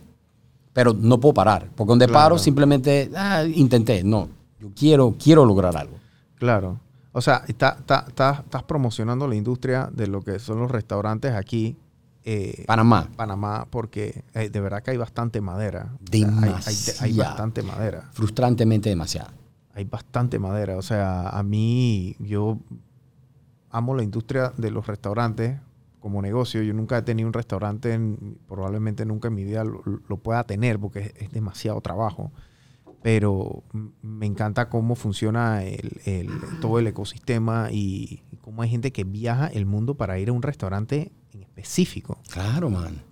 Pero no puedo parar, porque donde Claro. paro simplemente, ah, intenté. No, yo quiero, quiero lograr algo. Claro. O sea, está, está- está- estás promocionando la industria de lo que son los restaurantes aquí. eh, Panamá. Panamá, porque eh, de verdad que hay bastante madera. Hay- hay, hay, Demasiada. bastante madera. Frustrantemente demasiado. Hay bastante madera. O sea, a mí, yo amo la industria de los restaurantes como negocio. Yo nunca he tenido un restaurante, en- probablemente nunca en mi vida lo, lo pueda tener porque es, es demasiado trabajo. Pero me encanta cómo funciona el, el- todo el ecosistema y, cómo hay gente que viaja el mundo para ir a un restaurante en específico. Claro, man.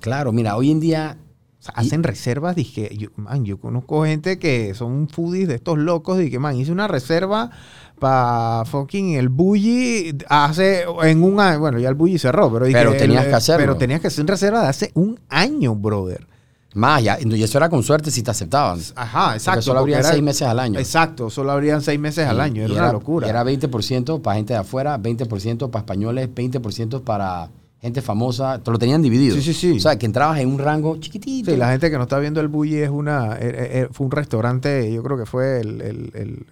Claro, mira, hoy en día O sea, Y- hacen reservas, dije, yo, man, yo conozco gente que son foodies de estos locos, dije, man, hice una reserva para fucking el Bully hace en un año, bueno, ya el Bully cerró, pero Pero tenías el- que hacerlo. Pero tenías que hacer una reserva de hace un año, brother. más, ya, y eso era con suerte si te aceptaban. Ajá, exacto. Porque solo porque abrían era- seis meses al año. Exacto, solo abrían seis meses al año, y era una locura. Era 20% para gente de afuera, 20% para españoles, 20% para gente famosa. Te lo tenían dividido. Sí, sí, sí. O sea, que entrabas en un rango chiquitito. Sí, la gente que no está viendo el Bully es una, eh, eh, fue un restaurante, yo creo que fue el, el- el-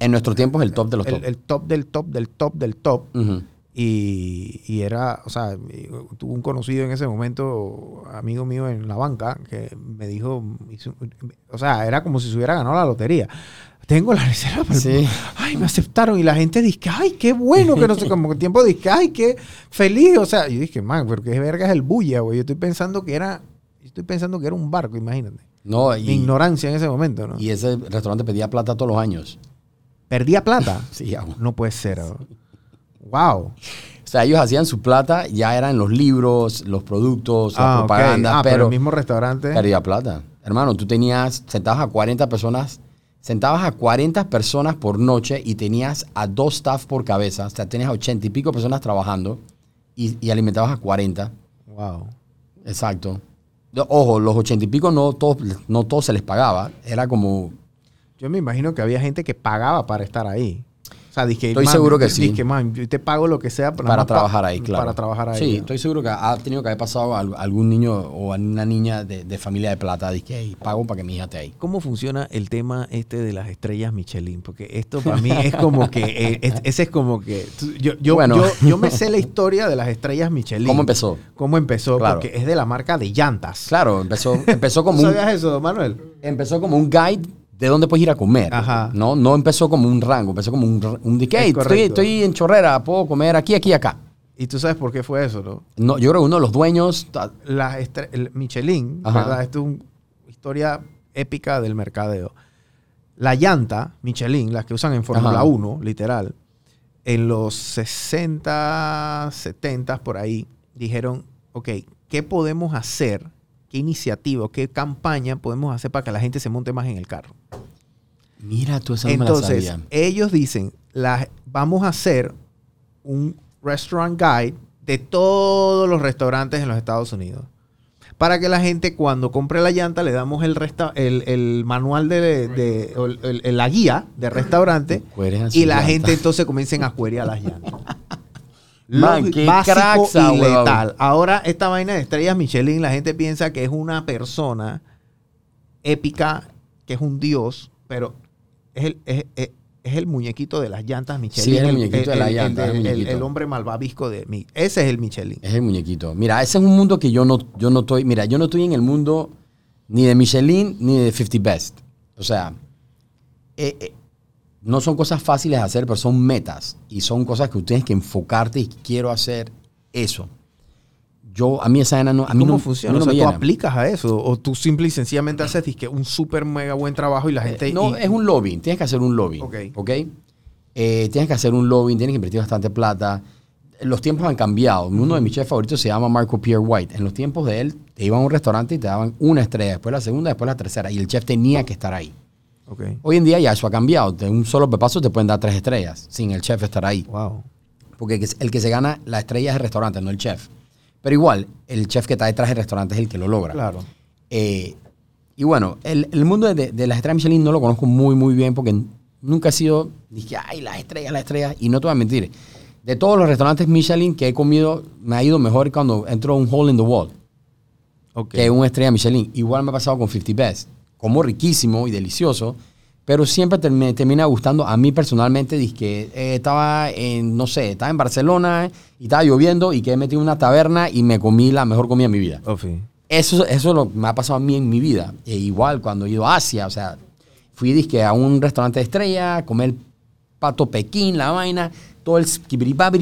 En nuestro tiempo es el top de los top. el top del top del top del top. Y, y era, o sea, y- tuve un conocido en ese momento, amigo mío en la banca, que me dijo, hizo- o sea, era como si se hubiera ganado la lotería. Tengo la reserva para el- Sí. Ay, me aceptaron. Y la gente dice, ay, qué bueno, que no sé, como tiempo dice, ay, qué feliz. O sea, yo dije, man, pero qué verga es el bulla, güey. Yo estoy pensando que era, yo estoy pensando que era un barco, imagínate. No, Mi y, ignorancia en ese momento, ¿no? y ese restaurante pedía plata todos los años. Perdía plata. [laughs] Sí, ya, bueno. No puede ser. Wow. O sea, ellos hacían su plata, ya eran los libros, los productos, las Ah, propagandas, Ah, pero, pero el mismo restaurante. perdía plata. Hermano, tú tenías, sentabas a 40 personas, sentabas a 40 personas por noche y tenías a dos staff por cabeza. O sea, tenías 80 y pico personas trabajando y, y alimentabas a 40. Wow. Exacto. Ojo, los 80 y pico no todos, no todos se les pagaba. Era como, Yo me imagino que había gente que pagaba para estar ahí. O sea, dije, Estoy man, seguro que sí. Dije, man, yo te pago lo que sea para más pa- trabajar ahí, claro. Para trabajar ahí. Sí, ¿no? estoy seguro que ha tenido que haber pasado a al- algún niño o a una niña de, de familia de plata. Dije, hey, pago para que mi hija esté ahí. ¿Cómo funciona el tema este de las estrellas Michelin? Porque esto para mí es como que, eh, es- [laughs] ese es como que, yo, yo, Bueno. yo, yo me sé la historia de las estrellas Michelin. ¿Cómo empezó? ¿Cómo empezó? Claro. Porque es de la marca de llantas. Claro, empezó, [laughs] empezó como ¿Tú un, sabías eso, Manuel? empezó como un guide de dónde puedes ir a comer. Ajá. No, no empezó como un rango, empezó como un, un de que, Es "Hey, estoy, estoy en Chorrera, puedo comer aquí, aquí, acá. Y tú sabes por qué fue eso, ¿no? No, yo creo que uno de los dueños, Las el Michelin, Ajá. ¿verdad? Esto es una historia épica del mercadeo. La llanta Michelin, las que usan en Fórmula Ajá. 1, literal, en los 60, 70 por ahí, dijeron, ok, ¿qué podemos hacer? ¿Qué iniciativa, qué campaña podemos hacer para que la gente se monte más en el carro? mira, tú esa no me la Entonces, sabía. ellos dicen, la- vamos a hacer un restaurant guide de todos los restaurantes en los Estados Unidos. Para que la gente cuando compre la llanta le damos el, resta- el, el manual de, de- o el- el- la guía de restaurante y la llanta. gente entonces comiencen a cuerear las llantas. [laughs] Man, qué básico craxa, y letal. Ahora esta vaina de estrellas Michelin, la gente piensa que es una persona épica, que es un dios, pero es el, es, es- es el muñequito de las llantas Michelin. Sí, es el muñequito de la llanta, es el el- el- muñequito. el hombre malvavisco de mí. Ese es el Michelin. Es el muñequito. Mira, ese es un mundo que yo no, yo no estoy. Mira, yo no estoy en el mundo ni de Michelin ni de 50 Best. O sea, eh, eh, no son cosas fáciles de hacer, pero son metas. Y son cosas que tú tienes que enfocarte y quiero hacer eso. Yo, a mí esa no. A mí ¿Cómo no, funciona? no o sea, me tú llena. aplicas a eso o tú simple y sencillamente haces dizque, un súper mega buen trabajo y la gente... Eh, no, y- es un lobbying. Tienes que hacer un lobbying. Ok. ¿Ok? Eh, tienes que hacer un lobbying, tienes que invertir bastante plata. Los tiempos han cambiado. Uno de mis chefs favoritos se llama Marco Pierre White. En los tiempos de él, te iban a un restaurante y te daban una estrella, después la segunda, después la tercera. Y el chef tenía que estar ahí. Ok. Hoy en día ya eso ha cambiado. De un solo pepazo te pueden dar tres estrellas sin el chef estar ahí. Wow. Porque el que- se gana la estrella es el restaurante, no el chef. Pero igual, el chef que está detrás del restaurante es el que lo logra. Claro. Eh, y bueno, el, el mundo de, de las estrellas Michelin no lo conozco muy, muy bien porque nunca he sido, dije, ay, las estrellas, las estrellas. Y no te voy a mentir, de todos los restaurantes Michelin que he comido, me ha ido mejor cuando entro a un hole in the wall Ok. que una estrella Michelin. Igual me ha pasado con 50 Best. Como riquísimo y delicioso, pero siempre te- me termina gustando. A mí personalmente, dije, eh, estaba en, no sé, estaba en Barcelona y estaba lloviendo y que metí en una taberna y me comí la mejor comida de mi vida. Sí. Eso, eso lo, me ha pasado a mí en mi vida. E igual cuando he ido a Asia, o sea, fui dizque, a un restaurante de estrella, a comer pato Pekín, la vaina, todo el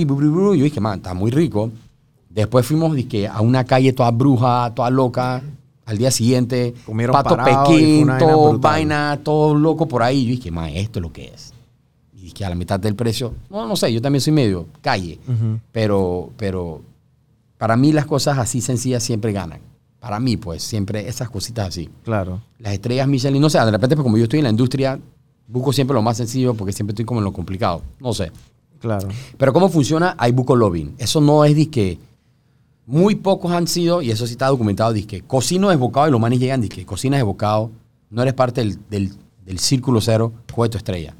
bubriburu. Yo dije, man, está muy rico. Después fuimos dizque, a una calle toda bruja, toda loca. Al día siguiente, Comieron pato parado vaina todo vaina, todo loco por ahí. Yo dije, man, esto es lo que es. Y dije, a la mitad del precio, no, no sé, yo también soy medio calle. Pero, pero para mí las cosas así sencillas siempre ganan. Para mí, pues, siempre esas cositas así. Claro. Las estrellas Michelin, no sé, de repente, pues como yo estoy en la industria, busco siempre lo más sencillo porque siempre estoy como en lo complicado. No sé. Claro. Pero cómo funciona, hay buco lobbying. Eso no es disque. Muy pocos han sido, y eso sí está documentado, disque. Cocino de bocado y los manes llegan, disque. Cocinas de bocado, no eres parte del, del, del círculo cero, coge tu estrella.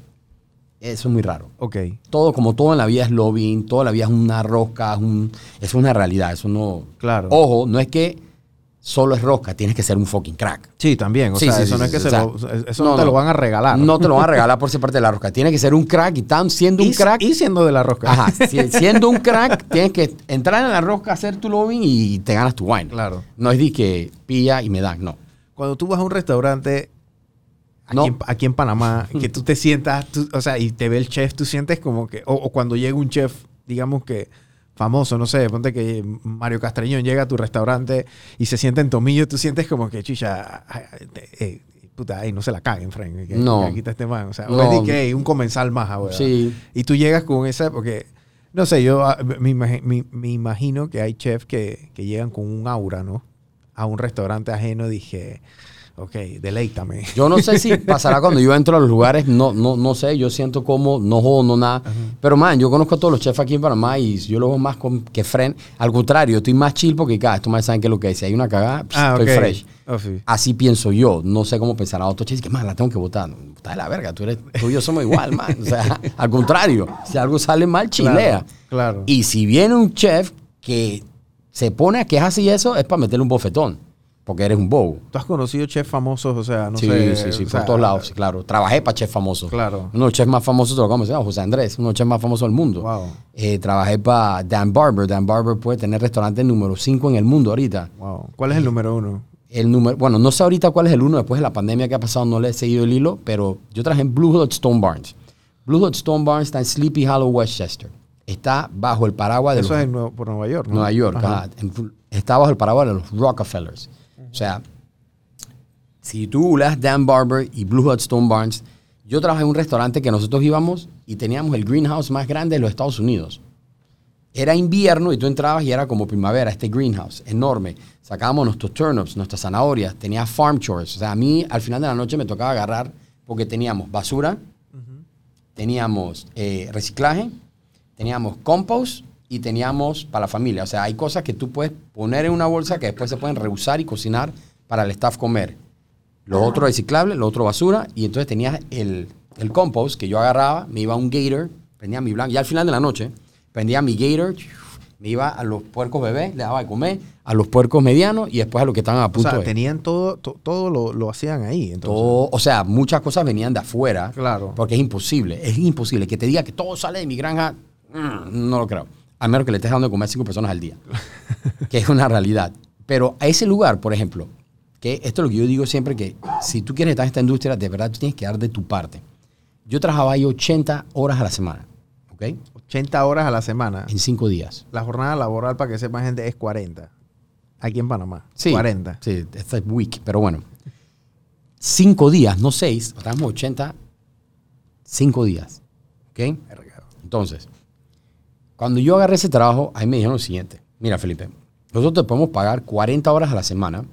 Eso es muy raro Ok. todo, como todo en la vida es lobbying, toda la vida es una rosca, es, un- es una realidad, eso no... Claro. Ojo, no es que solo es rosca, tienes que ser un fucking crack. Sí, también. O Sí, sea, sí, eso sí, no es que se sea, lo, eso no, no, te lo van a regalar. No te lo van a regalar [laughs] por ser parte de la rosca. Tienes que ser un crack y tan siendo un crack. y siendo de la rosca. Ajá, [laughs] si- siendo un crack, tienes que entrar en la rosca, hacer tu lobbying y te ganas tu wine. Claro. No es de que pilla y me dan, no. Cuando tú vas a un restaurante aquí, No. en, aquí en Panamá, que tú te sientas, tú- o sea, y te ve el chef, tú sientes como que, o, o cuando llega un chef, digamos que famoso, no sé, ponte que Mario Castrañón llega a tu restaurante y se sienta en tomillo, tú sientes como que, chicha, ay, ay, eh, puta, ay, no se la caguen, Frank. Que, No. aquí está este man. O sea, o No. es de que, "Ey, un comensal más ahora. Sí. Y tú llegas con esa, porque, no sé, yo ah, me, me- me imagino que hay chefs que, que llegan con un aura, ¿no? A un restaurante ajeno, dije, ok, deleítame. Yo no sé si [laughs] pasará cuando yo entro a los lugares, no, no, no sé, yo siento como, no jodo, no nada. Pero, man, yo conozco a todos los chefs aquí en Panamá y yo lo veo más con, que friend. Al contrario, estoy más chill porque, cada estos más saben qué es lo que es. Si hay una cagada, pss, Ah, estoy fresh. Oh, sí. Así pienso yo. No sé cómo pensará otro chef. Que, man, la tengo que votar. No, Está de la verga. Tú, eres, tú y yo somos igual, man. O sea, [laughs] al contrario. Si algo sale mal, chilea. Claro, claro. Y si viene un chef que se pone a quejarse y eso, es para meterle un bofetón. Porque eres un bobo. ¿Tú has conocido chefs famosos? O sea, no sí, sé. sí, sí, o por sea, todos lados, sí, claro. Trabajé para chef famosos. Claro. Uno de los chefs más famosos, te lo acabo José Andrés, uno de los chefs más famosos del mundo. Wow. Eh, trabajé para Dan Barber. Dan Barber puede tener restaurante número 5 en el mundo ahorita. Wow. ¿Cuál es el número uno? El número, bueno, no sé ahorita cuál es el uno después de la pandemia que ha pasado, no le he seguido el hilo, pero yo trabajé en Blue Hood Stone Barns. Blue Hood Stone Barns está en Sleepy Hollow, Westchester. Está bajo el paraguas de Eso los es en por Nueva York, ¿no? Nueva York, Ajá. está bajo el paraguas de los Rockefellers. O sea, si tú googleas Dan Barber y Blue Hot Stone Barns, yo trabajé en un restaurante que nosotros íbamos y teníamos el greenhouse más grande de los Estados Unidos. Era invierno y tú entrabas y era como primavera, este greenhouse enorme. Sacábamos nuestros turnips, nuestras zanahorias, tenía farm chores. O sea, a mí al final de la noche me tocaba agarrar porque teníamos basura, teníamos eh, reciclaje, teníamos compost y teníamos para la familia. O sea, hay cosas que tú puedes poner en una bolsa que después se pueden reusar y cocinar para el staff comer. Lo otro reciclable, lo otro basura. Y entonces tenías el, el compost que yo agarraba, me iba a un gator, prendía mi blanco. Y al final de la noche, prendía mi gator, me iba a los puercos bebés, le daba de comer, a los puercos medianos y después a los que estaban a O punto sea, de... tenían todo, to- todo lo, lo hacían ahí. Entonces. Todo, o sea, muchas cosas venían de afuera. Claro. Porque es imposible. Es imposible que te diga que todo sale de mi granja. mm, no lo creo. A menos que le estés dando de comer cinco personas al día. [laughs] que es una realidad. Pero a ese lugar, por ejemplo, que esto es lo que yo digo siempre, que si tú quieres estar en esta industria, de verdad tú tienes que dar de tu parte. Yo trabajaba ahí 80 horas a la semana. ¿Ok? 80 horas a la semana. En cinco días. La jornada laboral, para que sepa gente, es 40. Aquí en Panamá. Sí. 40. Sí, esta es week, pero bueno. Cinco días, no seis. Estábamos 80, cinco días. ¿Ok? Entonces, cuando yo agarré ese trabajo, ahí me dijeron lo siguiente. Mira, Felipe, nosotros te podemos pagar 40 horas a la semana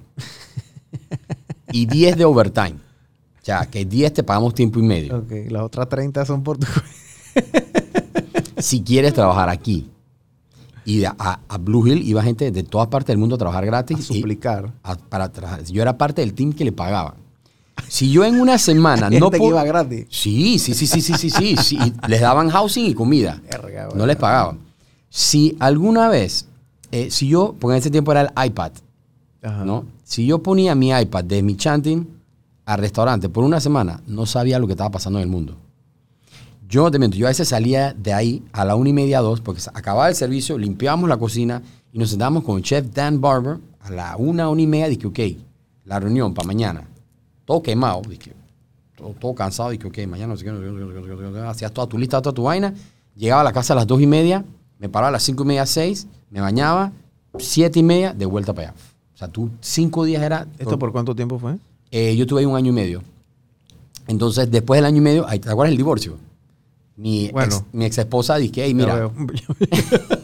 [laughs] y 10 de overtime. O sea, que 10 te pagamos tiempo y medio. Ok, las otras 30 son por tu [laughs] Si quieres trabajar aquí. Y a, a Blue Hill iba gente de todas partes del mundo a trabajar gratis. a y- suplicar. a- para. Yo era parte del team que le pagaba. Si yo en una semana [laughs] no po- iba gratis. Sí, sí, sí, sí, sí, sí, sí, [laughs] Les daban housing y comida. Verga, No les pagaban. Si alguna vez, eh, si yo, porque en ese tiempo era el iPad, Ajá. ¿no? Si yo ponía mi iPad de mi chanting al restaurante por una semana, no sabía lo que estaba pasando en el mundo. Yo no te miento, yo a veces salía de ahí a la una y media, dos, porque acababa el servicio, limpiábamos la cocina y nos sentábamos con el chef Dan Barber a la una, una y media. Dije, ok, la reunión para mañana. Todo quemado, dije, todo, todo cansado. Dije, ok, mañana no sé qué, no sé qué, no sé qué, no sé qué. hacías toda tu lista, toda tu vaina. Llegaba a la casa a las dos y media, me paraba a las cinco y media, seis, me bañaba, siete y media, de vuelta para allá. O sea, tú cinco días era... ¿Esto por cuánto tiempo fue? Eh, yo tuve ahí un año y medio. Entonces, después del año y medio, ¿te acuerdas del divorcio? Mi, Bueno. ex, mi ex esposa dije, hey, mira. [laughs]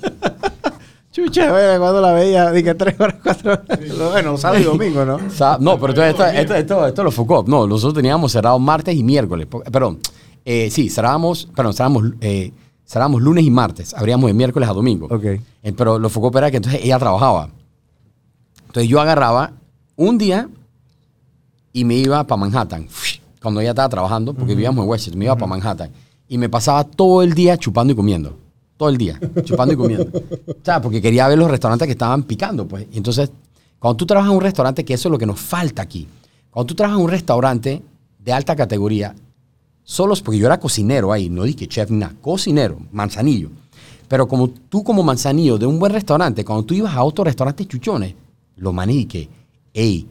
Chucha, bueno, cuando la veía, dije tres horas, cuatro horas. Bueno, sábado y domingo, ¿no? sa- no, pero entonces esto, esto, esto, esto lo focó. No, nosotros teníamos cerrado martes y miércoles. Perdón, eh, sí, cerrábamos, perdón, cerrábamos, eh, cerrábamos lunes y martes. Abríamos de miércoles a domingo. Ok. Eh, pero lo focó era que entonces ella trabajaba. Entonces yo agarraba un día y me iba para Manhattan. Cuando ella estaba trabajando, porque vivíamos en Westchester, me iba para Manhattan. Y me pasaba todo el día chupando y comiendo. Todo el día, chupando y comiendo. O sea, porque quería ver los restaurantes que estaban picando, pues. Y entonces, Cuando tú trabajas en un restaurante, que eso es lo que nos falta aquí. Cuando tú trabajas en un restaurante de alta categoría, solo es porque yo era cocinero ahí, no dije chef nada, cocinero, manzanillo. Pero como tú como manzanillo de un buen restaurante, cuando tú ibas a otros restaurantes chuchones, lo maní que, hey,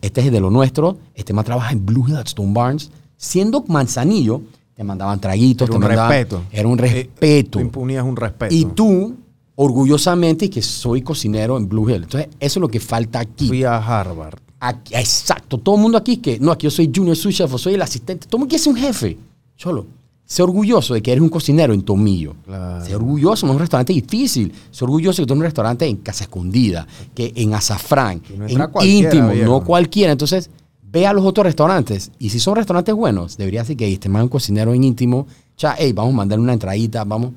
este es de lo nuestro, este más trabaja en Blue Hill Stone Barnes, siendo manzanillo, te mandaban traguitos, Era te un mandaban- respeto. Era un Eh, respeto. Tú imponías un respeto. Y tú, orgullosamente, que soy cocinero en Blue Hill. Entonces, eso es lo que falta aquí. Fui a Harvard. Aquí- exacto. Todo el mundo aquí que, no, aquí yo soy junior sous chef soy el asistente. Todo el mundo quiere ser un jefe. Cholo. Sé orgulloso de que eres un cocinero en Tomillo. Claro. Sé orgulloso, no es un restaurante difícil. Sé orgulloso de que tú eres un restaurante en Casa Escondida, que en Azafrán, Que no en íntimo, viejo. no cualquiera. Entonces, ve a los otros restaurantes. Y si son restaurantes buenos, debería ser que este más un cocinero en íntimo. Ya, hey, vamos a mandarle una entradita, vamos.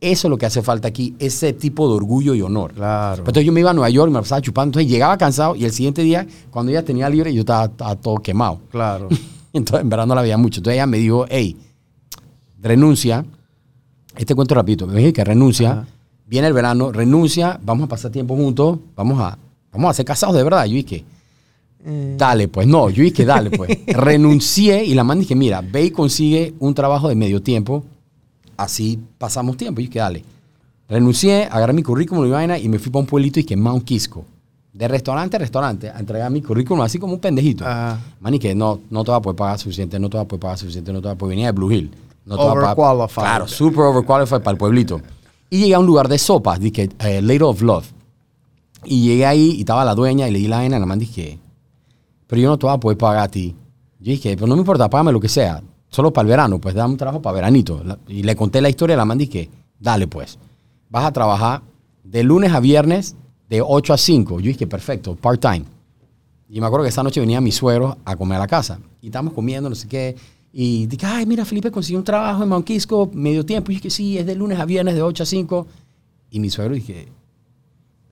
Eso es lo que hace falta aquí, ese tipo de orgullo y honor. Claro. Pero entonces yo me iba a Nueva York me pasaba chupando. Entonces llegaba cansado y el siguiente día, cuando ella tenía libre, yo estaba, estaba todo quemado. Claro. [laughs] Entonces, en verdad no la veía mucho. Entonces ella me dijo, hey, renuncia. Este cuento rapidito. Me dije que renuncia. Ajá. Viene el verano, renuncia, vamos a pasar tiempo juntos, vamos a, vamos a ser casados de verdad. Yo dije, dale pues. No, yo dije, dale pues. [laughs] Renuncié y la man dije, mira, ve y consigue un trabajo de medio tiempo. Así pasamos tiempo. Y dije, dale. Renuncié, agarré mi currículum y vaina y me fui para un pueblito y que Mount Kisco. De restaurante a restaurante, a entregar mi currículum así como un pendejito. Ajá. Man, y que no, no te va a poder pagar suficiente, no te va a poder pagar suficiente, no te va a poder venir de Blue Hill. No te va a pagar- Overqualified. Claro, super overqualified para el pueblito. Y llegué a un lugar de sopas, dije, eh, Lady of Love. Y llegué ahí y estaba la dueña y le di la vaina y la man dije, pero yo no te voy a poder pagar a ti. Yo dije, pero no me importa, págame lo que sea. Solo para el verano, pues dame un trabajo para veranito. Y le conté la historia y la man dije, dale pues. Vas a trabajar de lunes a viernes de 8 a 5. Yo dije, perfecto, part-time. Y me acuerdo que esa noche venía mi suegro a comer a la casa. Y estábamos comiendo, no sé qué. Y dije, ay, mira, Felipe consiguió un trabajo en Mount Kisco, medio tiempo. Y dije, sí, es de lunes a viernes de 8 a 5. Y mi suegro dije, "Eh,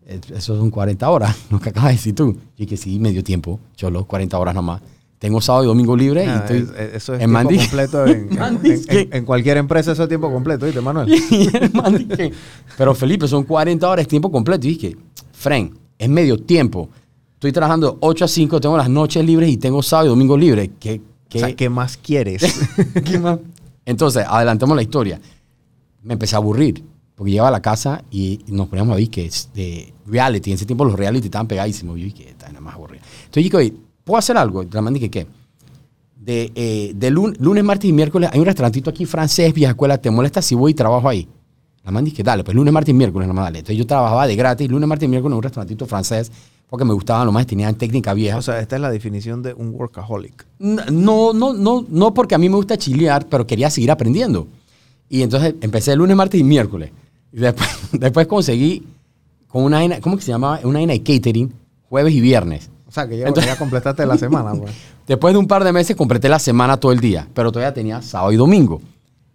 eso son 40 horas, [laughs] lo que acabas de decir tú. Y dije, sí, medio tiempo, cholo, 40 horas nomás. Tengo sábado y domingo libre y estoy es- es- eso es en tiempo completo [laughs] en, cualquier empresa eso es tiempo completo, ¿viste, Manuel? [laughs] Pero Felipe, son 40 horas, es tiempo completo. Y dije, Fren, es medio tiempo. Estoy trabajando de 8 a 5, tengo las noches libres y tengo sábado y domingo libre. ¿Qué, qué, O sea, ¿qué más quieres? ¿Qué más? Entonces, adelantemos la historia. Me empecé a aburrir, porque llegaba a la casa y nos poníamos a ver que es de reality. En ese tiempo los reality estaban pegadísimos. Y yo dije, está nada más aburrido. Entonces dije, oye, ¿puedo hacer algo? Y la man dije, ¿qué? De, eh, de lun- lunes, martes y miércoles hay un restaurantito aquí francés, vieja escuela, ¿te molesta si voy y trabajo ahí? La man dije, dale, pues lunes, martes y miércoles, nada más dale. Entonces yo trabajaba de gratis, lunes, martes y miércoles en un restaurantito francés, porque me gustaban lo más, tenían técnica vieja. o sea, esta es la definición de un workaholic. No, no, no, no porque a mí me gusta chilear, pero quería seguir aprendiendo. Y entonces empecé el lunes, martes y miércoles. Y después, [laughs] después conseguí con una vaina, ¿cómo que se llamaba? Una vaina de catering, jueves y viernes. O sea, que ya, Entonces- ya completaste la semana, pues. [laughs] Después de un par de meses completé la semana todo el día, pero todavía tenía sábado y domingo.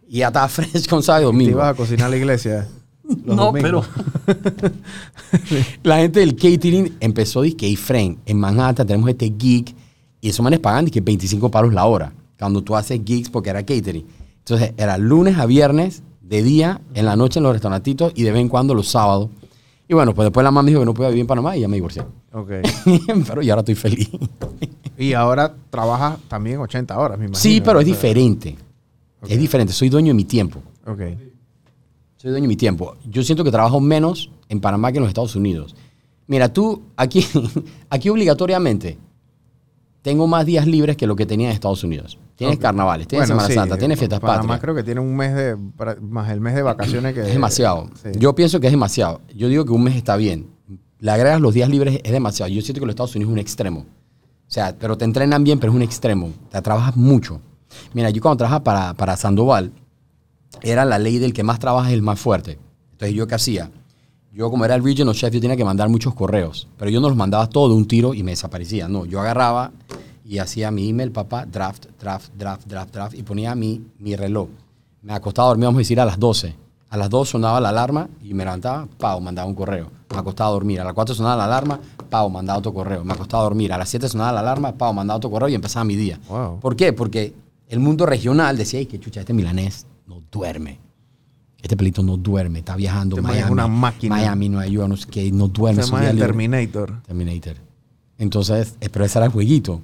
Y ya estaba [laughs] fresh con sábado y Te domingo. ibas a cocinar a la iglesia. los No, domingos. La gente del catering empezó a decir que, "Hey, Fren, en Manhattan tenemos este gig y esos manes pagan que 25 palos la hora cuando tú haces gigs porque era catering. Entonces era lunes a viernes, de día, en la noche en los restaurantitos y de vez en cuando los sábados. Y bueno, pues después la mamá me dijo que no podía vivir en Panamá y ya me divorcié. Ok. [laughs] pero ya ahora estoy feliz. Y ahora trabajas también 80 horas, me imagino. sí, pero es diferente. Es diferente. Soy dueño de mi tiempo. Ok. Soy dueño de mi tiempo. Yo siento que trabajo menos en Panamá que en los Estados Unidos. Mira, tú, aquí, [laughs] aquí obligatoriamente, tengo más días libres que lo que tenía en Estados Unidos. Tienes carnavales, tienes Bueno, Semana sí, Santa, tienes fiestas Panamá patrias. creo que tiene un mes de... Más el mes de vacaciones que... Es demasiado. Sí. Yo pienso que es demasiado. Yo digo que un mes está bien. Le agregas los días libres, es demasiado. Yo siento que los Estados Unidos es un extremo. O sea, pero te entrenan bien, pero es un extremo. Te trabajas mucho. Mira, yo cuando trabajaba para, para Sandoval, era la ley del que más trabaja es el más fuerte. Entonces, ¿yo qué hacía? Yo, como era el regional chef, yo tenía que mandar muchos correos. Pero yo no los mandaba todo de un tiro y me desaparecía. No, yo agarraba y hacía mi email, papá, draft, draft, draft, draft, draft, y ponía mi, mi reloj. Me acostaba a dormir, vamos a decir, a las 12. A las 2 sonaba la alarma y me levantaba, pau, mandaba un correo. Me acostaba a dormir. A las 4 sonaba la alarma, pau, mandaba otro correo. Me acostaba a dormir. A las 7 sonaba la alarma, pau, mandaba otro correo y empezaba mi día. Wow. ¿Por qué? Porque el mundo regional decía, ay, qué chucha, este milanés no duerme. Este pelito no duerme, está viajando Este man es Miami, una máquina. Miami, Nueva York, no qué, no duerme. Ese su man día es libre. Terminator. Terminator. Entonces, eh, pero ese era el jueguito.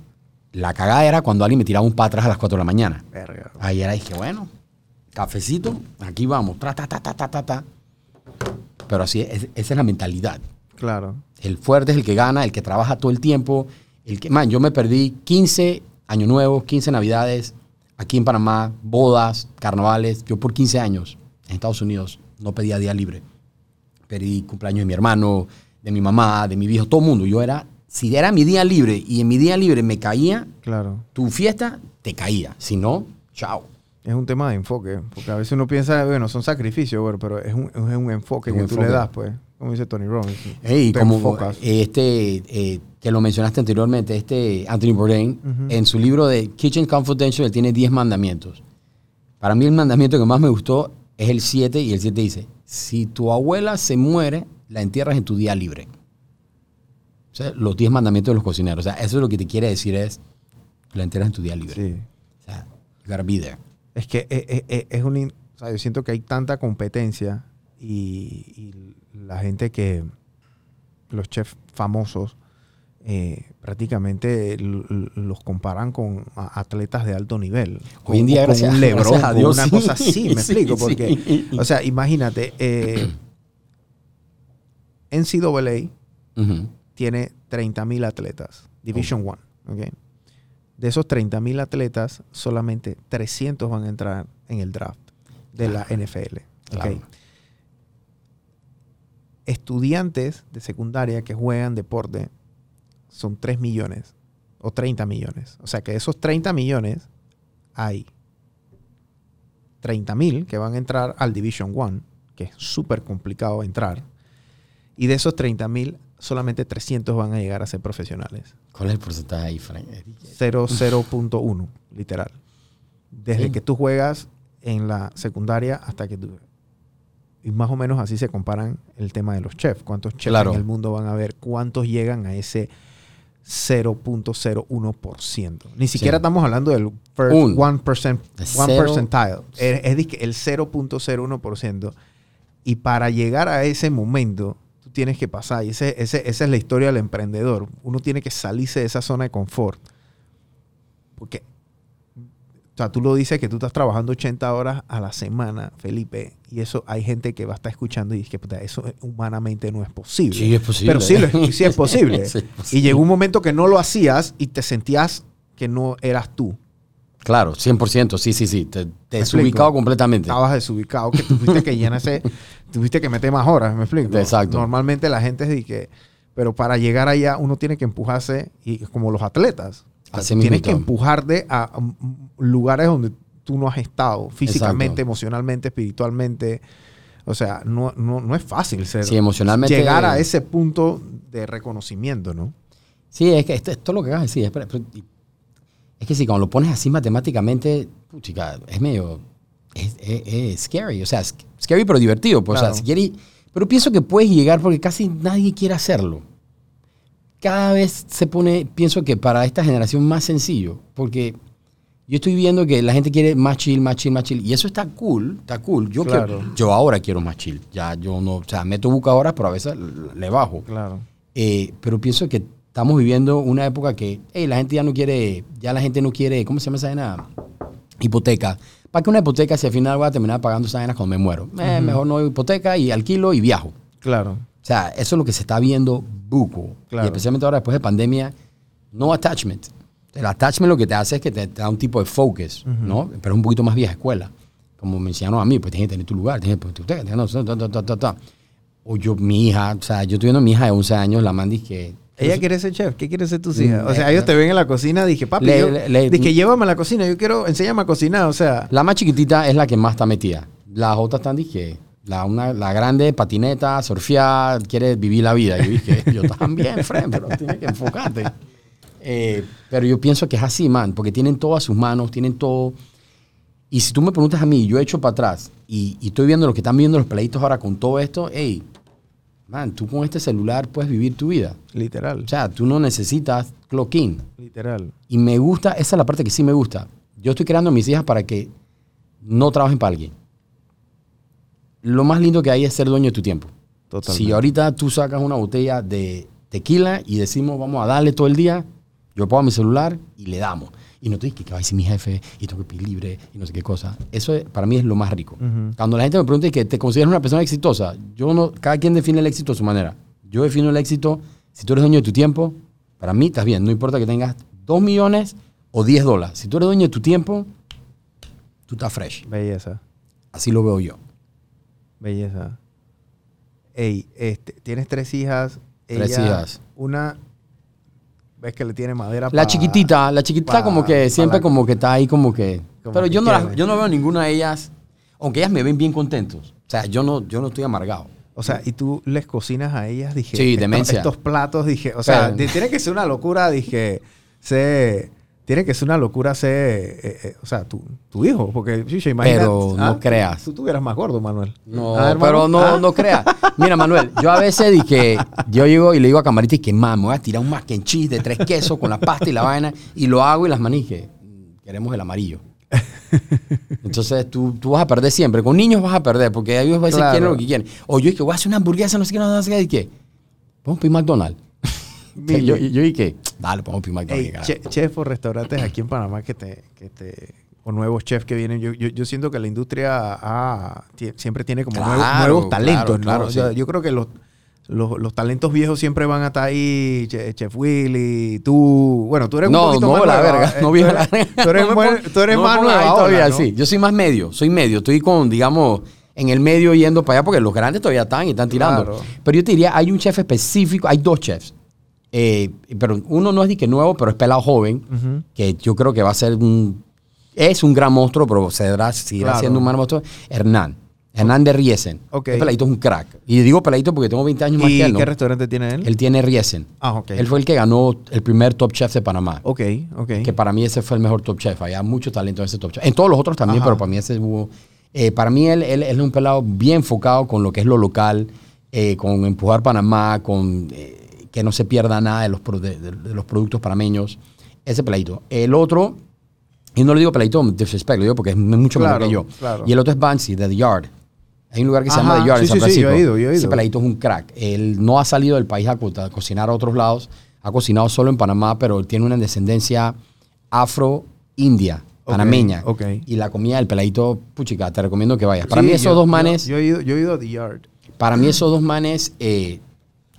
La cagada era cuando alguien me tiraba un para atrás a las 4 de la mañana. Verga. Ahí era, dije, bueno, cafecito, aquí vamos, ta, ta, ta, ta, ta, ta. Pero así, es- esa es la mentalidad. Claro. El fuerte es el que gana, el que trabaja todo el tiempo. El que, man, yo me perdí 15 años nuevos, 15 navidades aquí en Panamá, bodas, carnavales. Yo por 15 años en Estados Unidos no pedía día libre. Pedí cumpleaños de mi hermano, de mi mamá, de mi viejo, todo el mundo. Yo era, si era mi día libre y en mi día libre me caía, Claro. tu fiesta te caía. Si no, chao. Es un tema de enfoque. Porque a veces uno piensa, bueno, son sacrificios, bueno, pero es un, es un enfoque que tú le das, pues. Como dice Tony Robbins. Ey, Te como enfocas. este, eh, que lo mencionaste anteriormente, este Anthony Bourdain, en su libro de Kitchen Confidential, él tiene 10 mandamientos. Para mí el mandamiento que más me gustó es el 7, y el 7 dice, si tu abuela se muere, la entierras en tu día libre. Sea, los 10 mandamientos de los cocineros. O sea, eso es lo que te quiere decir es, la entierras en tu día libre. Sí. O sea, you gotta be there. Es que es, es- es- es un... o sea, yo siento que hay tanta competencia y, y la gente que... Los chefs famosos eh, prácticamente los comparan con atletas de alto nivel. Hoy en día, con gracias- un Lebron, gracias a con Dios, una sí. cosa así, me [laughs] Sí, explico. sí. Porque, o sea, imagínate, eh, [clears throat] NCAA Ujú. Tiene 30.000 atletas, Division 1. ¿ok? De esos 30.000 atletas, solamente 300 van a entrar en el draft de la NFL. Estudiantes de secundaria que juegan deporte son 3 millones o 30 millones. O sea que de esos 30 millones hay 30.000 que van a entrar al Division 1, que es súper complicado entrar. Y de esos 30.000, solamente 300 van a llegar a ser profesionales. ¿Cuál es el porcentaje ahí, Frank? 0, 0.1, literal. Desde Sí. que tú juegas en la secundaria hasta que tú... Y más o menos así se comparan el tema de los chefs. ¿Cuántos chefs Claro. en el mundo van a ver? ¿Cuántos llegan a ese 0.01%? Ni siquiera estamos hablando del first Un. 1%, De one percentile. Es, es disque el 0.01%. Y para llegar a ese momento, tú tienes que pasar. Y ese, ese- esa es la historia del emprendedor. Uno tiene que salirse de esa zona de confort. Porque, o sea, tú lo dices que tú estás trabajando 80 horas a la semana, Felipe. Y eso hay gente que va a estar escuchando y dice que puta, eso humanamente no es posible. Sí, es posible. Pero sí, lo sí es [laughs] posible. Sí, es Y llegó un momento que no lo hacías y te sentías que no eras tú. Claro, 100%, sí, sí, sí. Te, te desubicado completamente. estabas desubicado, que tuviste que llenarse, [laughs] tuviste que meter más horas, ¿me explico? Exacto. Normalmente la gente es de que, pero para llegar allá uno tiene que empujarse, y como los atletas, tienes que empujarte a, mm, lugares donde tú no has estado, físicamente, Exacto. emocionalmente, espiritualmente. O sea, no, no, no es fácil ser, Sí, emocionalmente- llegar a ese punto de reconocimiento, ¿no? Sí, es que esto, esto es lo que acabas de decir. Es, es que si cuando lo pones así matemáticamente, chica, es medio. Es, es- es scary. O sea, es scary pero divertido. Pues, O Claro. sea, si quieres- pero pienso que puedes llegar porque casi nadie quiere hacerlo. Cada vez se pone, pienso que para esta generación más sencillo. Porque yo estoy viendo que la gente quiere más chill, más chill, más chill. Y eso está cool, está cool. Yo, Claro. quiero- yo ahora quiero más chill. Ya yo no, o sea, meto buca ahora, pero a veces le bajo. Claro. Eh, pero pienso que estamos viviendo una época que hey, la gente ya no quiere, ya la gente no quiere, ¿cómo se llama esa vaina? Hipoteca. ¿Para qué una hipoteca si al final voy a terminar pagando esa vaina cuando me muero? Eh, Mejor no hipoteca y alquilo y viajo. Claro. O sea, eso es lo que se está viendo buco. Claro. Y especialmente ahora después de pandemia, no attachment. El attachment lo que te hace es que te, te da un tipo de focus, ¿no? Pero es un poquito más vieja escuela. Como me enseñaron a mí, pues tienes que tener tu lugar, tienes que tener tu hipoteca, tienes que- ta. O yo, mi hija, o sea, yo estoy viendo a mi hija de 11 años, la mandis que... Ella quiere ser chef. ¿Qué quiere ser tus hijas? O sea, Mm, ellos eh, te ven en la cocina. Dije, papi, Le- yo- le- le- dije, llévame a la cocina. Yo quiero, enséñame a cocinar. O sea, La más chiquitita es la que más está metida. Las otras están, dije, la, una, la grande, patineta, surfear, quiere vivir la vida. Yo dije, yo también, [laughs] Fred, pero tienes que enfocarte. Eh, pero yo pienso que es así, man, porque tienen todo a sus manos, tienen todo. Y si tú me preguntas a mí, yo he hecho para atrás y, y estoy viendo lo que están viendo los pleitos ahora con todo esto, hey, man, tú con este celular puedes vivir tu vida. literal. O sea, tú no necesitas clock in. Literal. Y me gusta, esa es la parte que sí me gusta. Yo estoy creando a mis hijas para que no trabajen para alguien. lo más lindo que hay es ser dueño de tu tiempo. Totalmente. Si ahorita tú sacas una botella de tequila y decimos vamos a darle todo el día, yo pongo mi celular y le damos. Y no te dices que va a decir mi jefe y tengo que pedir libre y no sé qué cosa. Eso es- para mí es lo más rico. Cuando la gente me pregunta que te consideras una persona exitosa, yo no, cada quien define el éxito a su manera. Yo defino el éxito, si tú eres dueño de tu tiempo, para mí estás bien. No importa que tengas 2 millones o 10 dólares. Si tú eres dueño de tu tiempo, tú estás fresh. Belleza. Así lo veo yo. Belleza. Ey, este, tienes tres hijas. Tres hijas. Una, ves que le tiene madera La pa- chiquitita, la chiquitita pa- como que siempre la- como que está ahí como que... Como pero que yo no, las- yo no veo ninguna de ellas, aunque ellas me ven bien contentos. O sea, yo no, yo no estoy amargado. O sea, y tú les cocinas a ellas, dije. Sí, estos- demencia. Estos platos, dije. O sea, Pero- tiene que ser una locura, dije. Se, tiene que ser una locura ser. eh, eh, o sea, tu, tu hijo. Porque, chicho, imagínate. Pero no creas. Tú tuvieras más gordo, Manuel. No, Ah, pero no, Ah. no creas. Mira, Manuel, yo a veces dije, yo llego y le digo a Camarita y que mamá, me voy a tirar un mac and cheese de tres quesos con la pasta y la vaina y lo hago y las manije. Queremos el amarillo. [laughs] Entonces tú, tú vas a perder siempre. Con niños vas a perder porque ellos a veces Claro. quieren lo que quieren. O yo dije, voy a hacer una hamburguesa, no sé qué, no sé qué. ¿Y qué? Vamos a pedir McDonald's. Yo, yo dije, dale, vamos a pedir McDonald's. Ey, carajo. che- chef o restaurantes aquí en Panamá que te, que te o nuevos chefs que vienen. Yo, yo, yo siento que la industria ah, siempre tiene como Claro, nuevos, nuevos claro, talentos. ¿no? claro, O sea, sí. Yo creo que los, los, los talentos viejos siempre van a estar ahí. Che- Chef Willy, tú. Bueno, tú eres No, un poquito no, más la verga, eh, no tú vieja eres- la verga. Tú eres, [laughs] No tú más pongas nueva ahora, todavía, sí. Yo soy más medio, soy medio. Estoy con, digamos, en el medio yendo para allá porque los grandes todavía están y están tirando. Claro. Pero yo te diría, hay un chef específico, hay dos chefs. Eh, pero uno no es de que nuevo, pero es pelado joven, que yo creo que va a ser un... Es un gran monstruo, pero será, seguirá Claro. siendo un gran monstruo. Hernán. Hernán de Riesen. Ok. Ese peladito es un crack. Y digo peladito porque tengo 20 años más ¿Y que él, ¿no? qué restaurante tiene él? Él tiene Riesen. Ah, ok. Él fue el que ganó el primer Top Chef de Panamá. Ok, ok. Que para mí ese fue el mejor Top Chef. Había mucho talento en ese Top Chef. En todos los otros también, Ajá. pero para mí ese hubo... eh, para mí él, él- él es un pelado bien enfocado con lo que es lo local, eh, con empujar Panamá, con eh, que no se pierda nada de los, de, de- de los productos panameños. Ese peladito. El otro, y no le digo peladito disrespect, lo digo porque es mucho Claro, mejor que yo. claro. Y el otro es Bansi, de The Yard. Hay un lugar que se llama The Yard en sí, San sí, sí, Francisco. yo he ido, yo he Ese peladito es un crack. Él no ha salido del país a, co- a cocinar a otros lados. Ha cocinado solo en Panamá, pero tiene una descendencia afro-india, panameña. ok. Y la comida del peladito, puchica, te recomiendo que vayas. Para Sí, mí esos yo- dos yo- manes, Yo, he ido, yo he ido a The Yard. para mí esos dos manes, eh,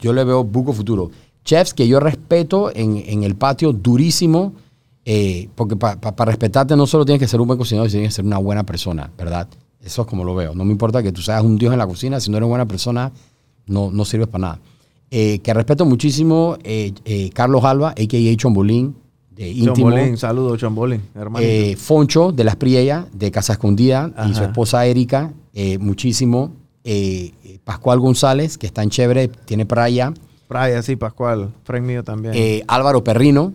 yo le veo buco futuro. Chefs que yo respeto en, en el patio durísimo, eh, porque para respetarte no solo tienes que ser un buen cocinador, sino tienes que ser una buena persona, ¿verdad? Eso es como lo veo. No me importa que tú seas un dios en la cocina, si no eres buena persona, no, no sirves para nada. Eh, que respeto muchísimo eh, Carlos Alba, a.k.a. Chombolín, de íntimo. Chombolín, saludos, Chombolín, hermano. Foncho de las Priella, de Casa Escondida, y su esposa Erika, muchísimo. Eh, eh, Pascual González, que está en chévere, tiene playa. Praya, sí, Pascual. Frank mío también. Eh, Álvaro Perrino,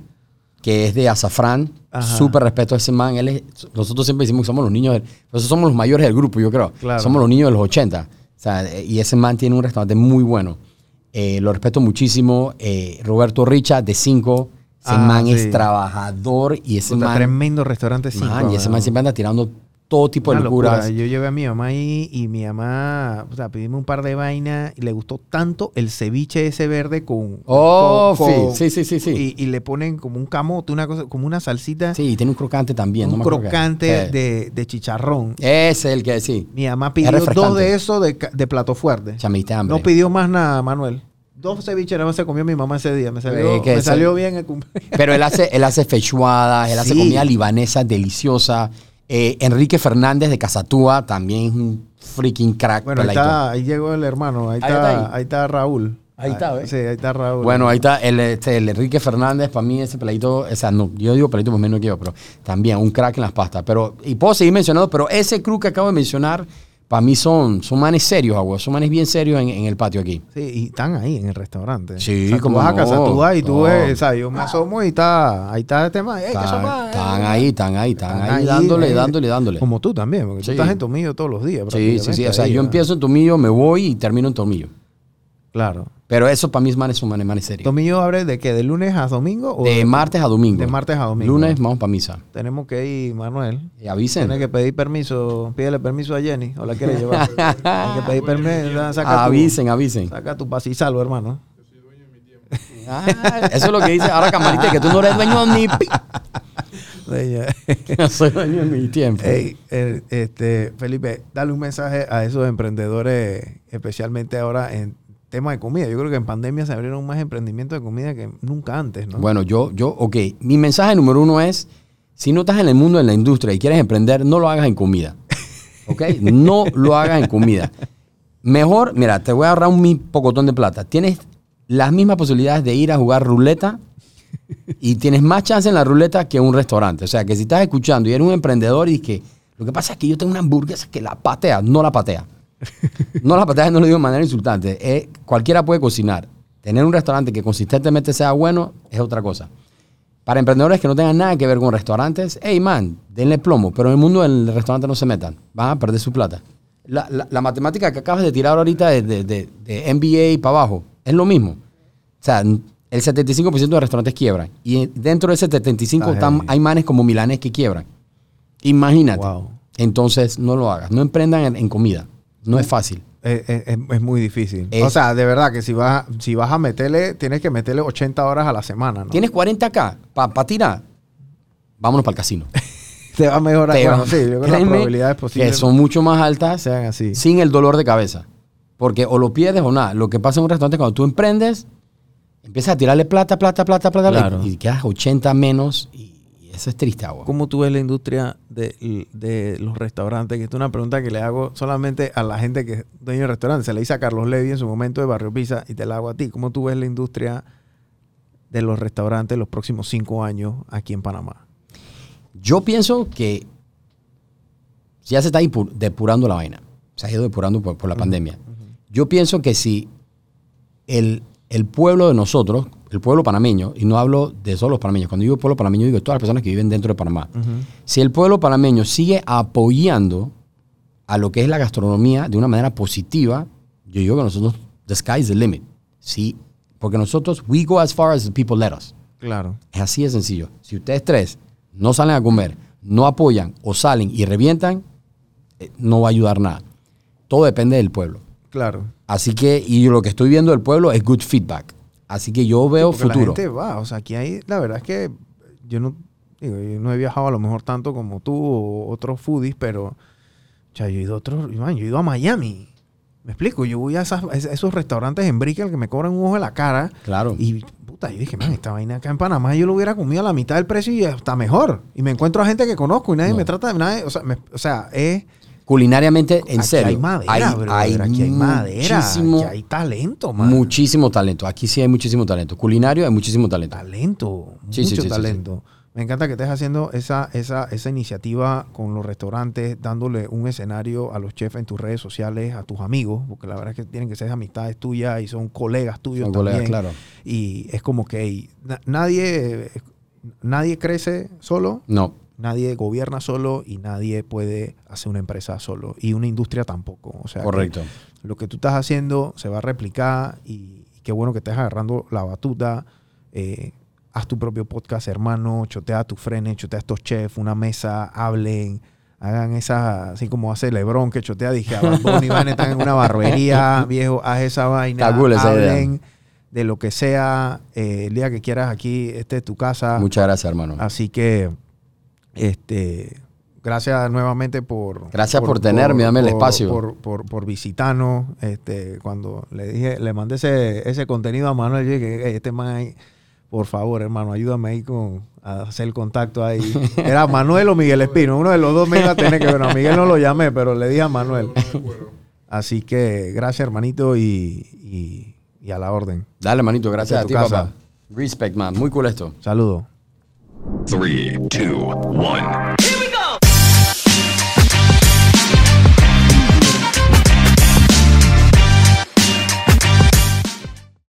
que es de Azafrán. Súper respeto a ese man. Él es- nosotros siempre decimos que somos los niños, del, eso somos los mayores del grupo, yo creo. Claro. Somos los niños de los 80. O sea, eh, y ese man tiene un restaurante muy bueno. Eh, lo respeto muchísimo. Eh, Roberto Richa, de 5. Ese Ah, man sí. es trabajador y ese Puta, man... tremendo restaurante cinco, Man, y ese man siempre anda tirando todo tipo de locuras. Yo llevé a mi mamá ahí y mi mamá, o sea, pedimos un par de vainas y le gustó tanto el ceviche ese verde con... Oh, con- con- sí, sí, sí, sí. Y, y le ponen como un camote, una cosa, como una salsita, Sí, y tiene un crocante también. un no crocante Sí. de, de chicharrón. Ese es el que sí. Mi mamá pidió dos de esos de, de plato fuerte. Diste hambre. No pidió más nada, Manuel. Dos ceviches nada más se comió mi mamá ese día. Me salió, Eh, me salió bien el cumpleaños. Pero él hace, él hace fechuadas, él hace comida libanesa deliciosa. Eh, Enrique Fernández de Casatúa también es un freaking crack. Bueno, ahí, está, ahí llegó el hermano. Ahí Ahí está, está ahí. está Raúl. Ahí está, ¿ves? Sí, ahí está Raúl. Bueno, ahí está el, este, el Enrique Fernández, para mí ese peladito, o sea, no, yo digo peladito, pues menos que yo, pero también un crack en las pastas. Pero, y puedo seguir mencionando, pero ese crew que acabo de mencionar, para mí son, son manes serios, agua, son manes bien serios en, en el patio aquí. Sí, y están ahí en el restaurante. Sí, o sea, tú cómo vas a casa, tú vas y tú No. ves, o sea, yo me asomo y está, ahí está el tema. Ey, ¿qué Están, sopa? están Eh, ahí, están ahí, están, están ahí, dándole, eh, dándole, dándole. Como tú también, porque Sí. tú estás en Tomillo todos los días. Sí, sí, sí. O sea, ahí, yo empiezo en Tomillo, me voy y termino en Tomillo. Claro. Pero eso para mí es manes son manes, serios. ¿Tomillo abre de qué? ¿De lunes a domingo? O De martes a domingo. De martes a domingo. Lunes vamos para misa. Tenemos que ir, Manuel. Y avisen. Tienes que pedir permiso. Pídele permiso a Jenny. ¿O la quieres llevar? [laughs] Tienes que pedir permiso. Saca tu- avisen, avisen. Saca tu paz y salvo, hermano. Ah, eso es lo que dice ahora Camarita, que tú no eres dueño ni pi. [laughs] Yo [laughs] soy dueño de mi tiempo. Ey, eh, este, Felipe, dale un mensaje a esos emprendedores, especialmente ahora en tema de comida. Yo creo que en pandemia se abrieron más emprendimientos de comida que nunca antes, ¿no? Bueno, yo, yo, ok. Mi mensaje número uno es: si no estás en el mundo, en la industria y quieres emprender, no lo hagas en comida. [laughs] ¿Ok? No lo hagas en comida. Mejor, mira, te voy a ahorrar un pocotón de plata. Tienes las mismas posibilidades de ir a jugar ruleta y tienes más chance en la ruleta que en un restaurante. O sea, que si estás escuchando y eres un emprendedor y que lo que pasa es que yo tengo una hamburguesa que la patea, no la patea. No la patea, no lo digo de manera insultante. Eh, cualquiera puede cocinar. Tener un restaurante que consistentemente sea bueno es otra cosa. Para emprendedores que no tengan nada que ver con restaurantes, hey man, denle plomo, pero en el mundo del restaurante no se metan, van a perder su plata. La, la- la matemática que acabas de tirar ahorita de, de, de- de MBA para abajo es lo mismo. O sea, el 75% de restaurantes quiebran y dentro de ese 75% Está están- hay manes como milanes que quiebran. Imagínate. Wow. Entonces, no lo hagas. No emprendan en, en comida. No es fácil. Es, es- es- es muy difícil. Es- o sea, de verdad que si vas, si vas a meterle, tienes que meterle 80 horas a la semana, ¿no? ¿Tienes 40K para tirar? Vámonos para el casino. [laughs] Te va a mejorar. Te Bueno, va- sí, yo creo que las probabilidades posibles que son mucho más altas sean así. sin el dolor de cabeza. Porque o lo pierdes o nada. Lo que pasa en un restaurante cuando tú emprendes, empiezas a tirarle plata, plata, plata, plata, Claro. y, y quedas 80 menos y eso es triste, agua. ¿Cómo tú ves la industria de, de los restaurantes? Que esta es una pregunta que le hago solamente a la gente que es dueño de restaurantes. Se le hice a Carlos Levy en su momento de Barrio Pizza y te la hago a ti. ¿Cómo tú ves la industria de los restaurantes los próximos cinco años aquí en Panamá? Yo pienso que ya se está depurando la vaina. Se ha ido depurando por, por la pandemia. Yo pienso que si el, el pueblo de nosotros, el pueblo panameño, y no hablo de solo los panameños, cuando digo pueblo panameño digo todas las personas que viven dentro de Panamá, si el pueblo panameño sigue apoyando a lo que es la gastronomía de una manera positiva, yo digo que nosotros, the sky is the limit. Sí, porque nosotros, we go as far as the people let us. Claro. Es así de sencillo. Si ustedes tres no salen a comer, no apoyan o salen y revientan, eh, no va a ayudar nada. Todo depende del pueblo. Claro. Así que, y lo que estoy viendo del pueblo es good feedback. Así que yo veo Porque futuro. La gente va. O sea, aquí hay... La verdad es que yo no... Digo, yo no he viajado a lo mejor tanto como tú o otros foodies, pero... O sea, yo he ido a otros... man, yo he ido a Miami. Me explico. Yo voy a, esas- a esos restaurantes en Brickell que me cobran un ojo de la cara. Claro. Y puta, yo dije, man, esta vaina acá en Panamá yo lo hubiera comido a la mitad del precio y hasta mejor. Y me encuentro a gente que conozco y nadie No. me trata de nadie. O sea, me- o sea es. Culinariamente, en aquí serio. Hay madera, brother, aquí hay madera. muchísimo, Aquí hay talento, man. muchísimo talento. Aquí sí hay muchísimo talento. Culinario hay muchísimo talento. talento, Sí, mucho sí, sí, sí, talento. Me encanta que estés haciendo esa, esa, esa iniciativa con los restaurantes, dándole un escenario a los chefs en tus redes sociales, a tus amigos, porque la verdad es que tienen que ser amistades tuyas y son colegas tuyos Son también. colegas, claro. Y es como que na- nadie, nadie crece solo, No. Nadie gobierna solo y nadie puede hacer una empresa solo. Y una industria tampoco. O sea, que Correcto. lo que tú estás haciendo se va a replicar y, y qué bueno que estés agarrando la batuta. Eh, haz tu propio podcast, hermano. Chotea a tus frenes, chotea a estos chefs, una mesa, hablen. Hagan esa, así como hace Lebron, que chotea, dije, a Bad Bunny, van, están en una barbería, [laughs] viejo, haz esa vaina. Cool esa idea. hablen de lo que sea. eh, el día que quieras aquí, este es tu casa. Muchas gracias, hermano. Así que, este, gracias nuevamente por... Gracias por tenerme, dame el espacio. Por, por, por visitarnos. Este, cuando le dije, le mandé ese, ese contenido a Manuel, yo dije, "Ey, este man ahí, por favor, hermano, ayúdame ahí con a hacer el contacto ahí. [laughs] Era Manuel o Miguel Espino, uno de los dos me iba a tener que ver. A Miguel no lo llamé, pero le dije a Manuel. Así que gracias, hermanito, y, y, y a la orden. Dale, manito. Gracias a tu ti, casa. papá. Respect, man. Muy cool esto. Saludos. Three, two, one.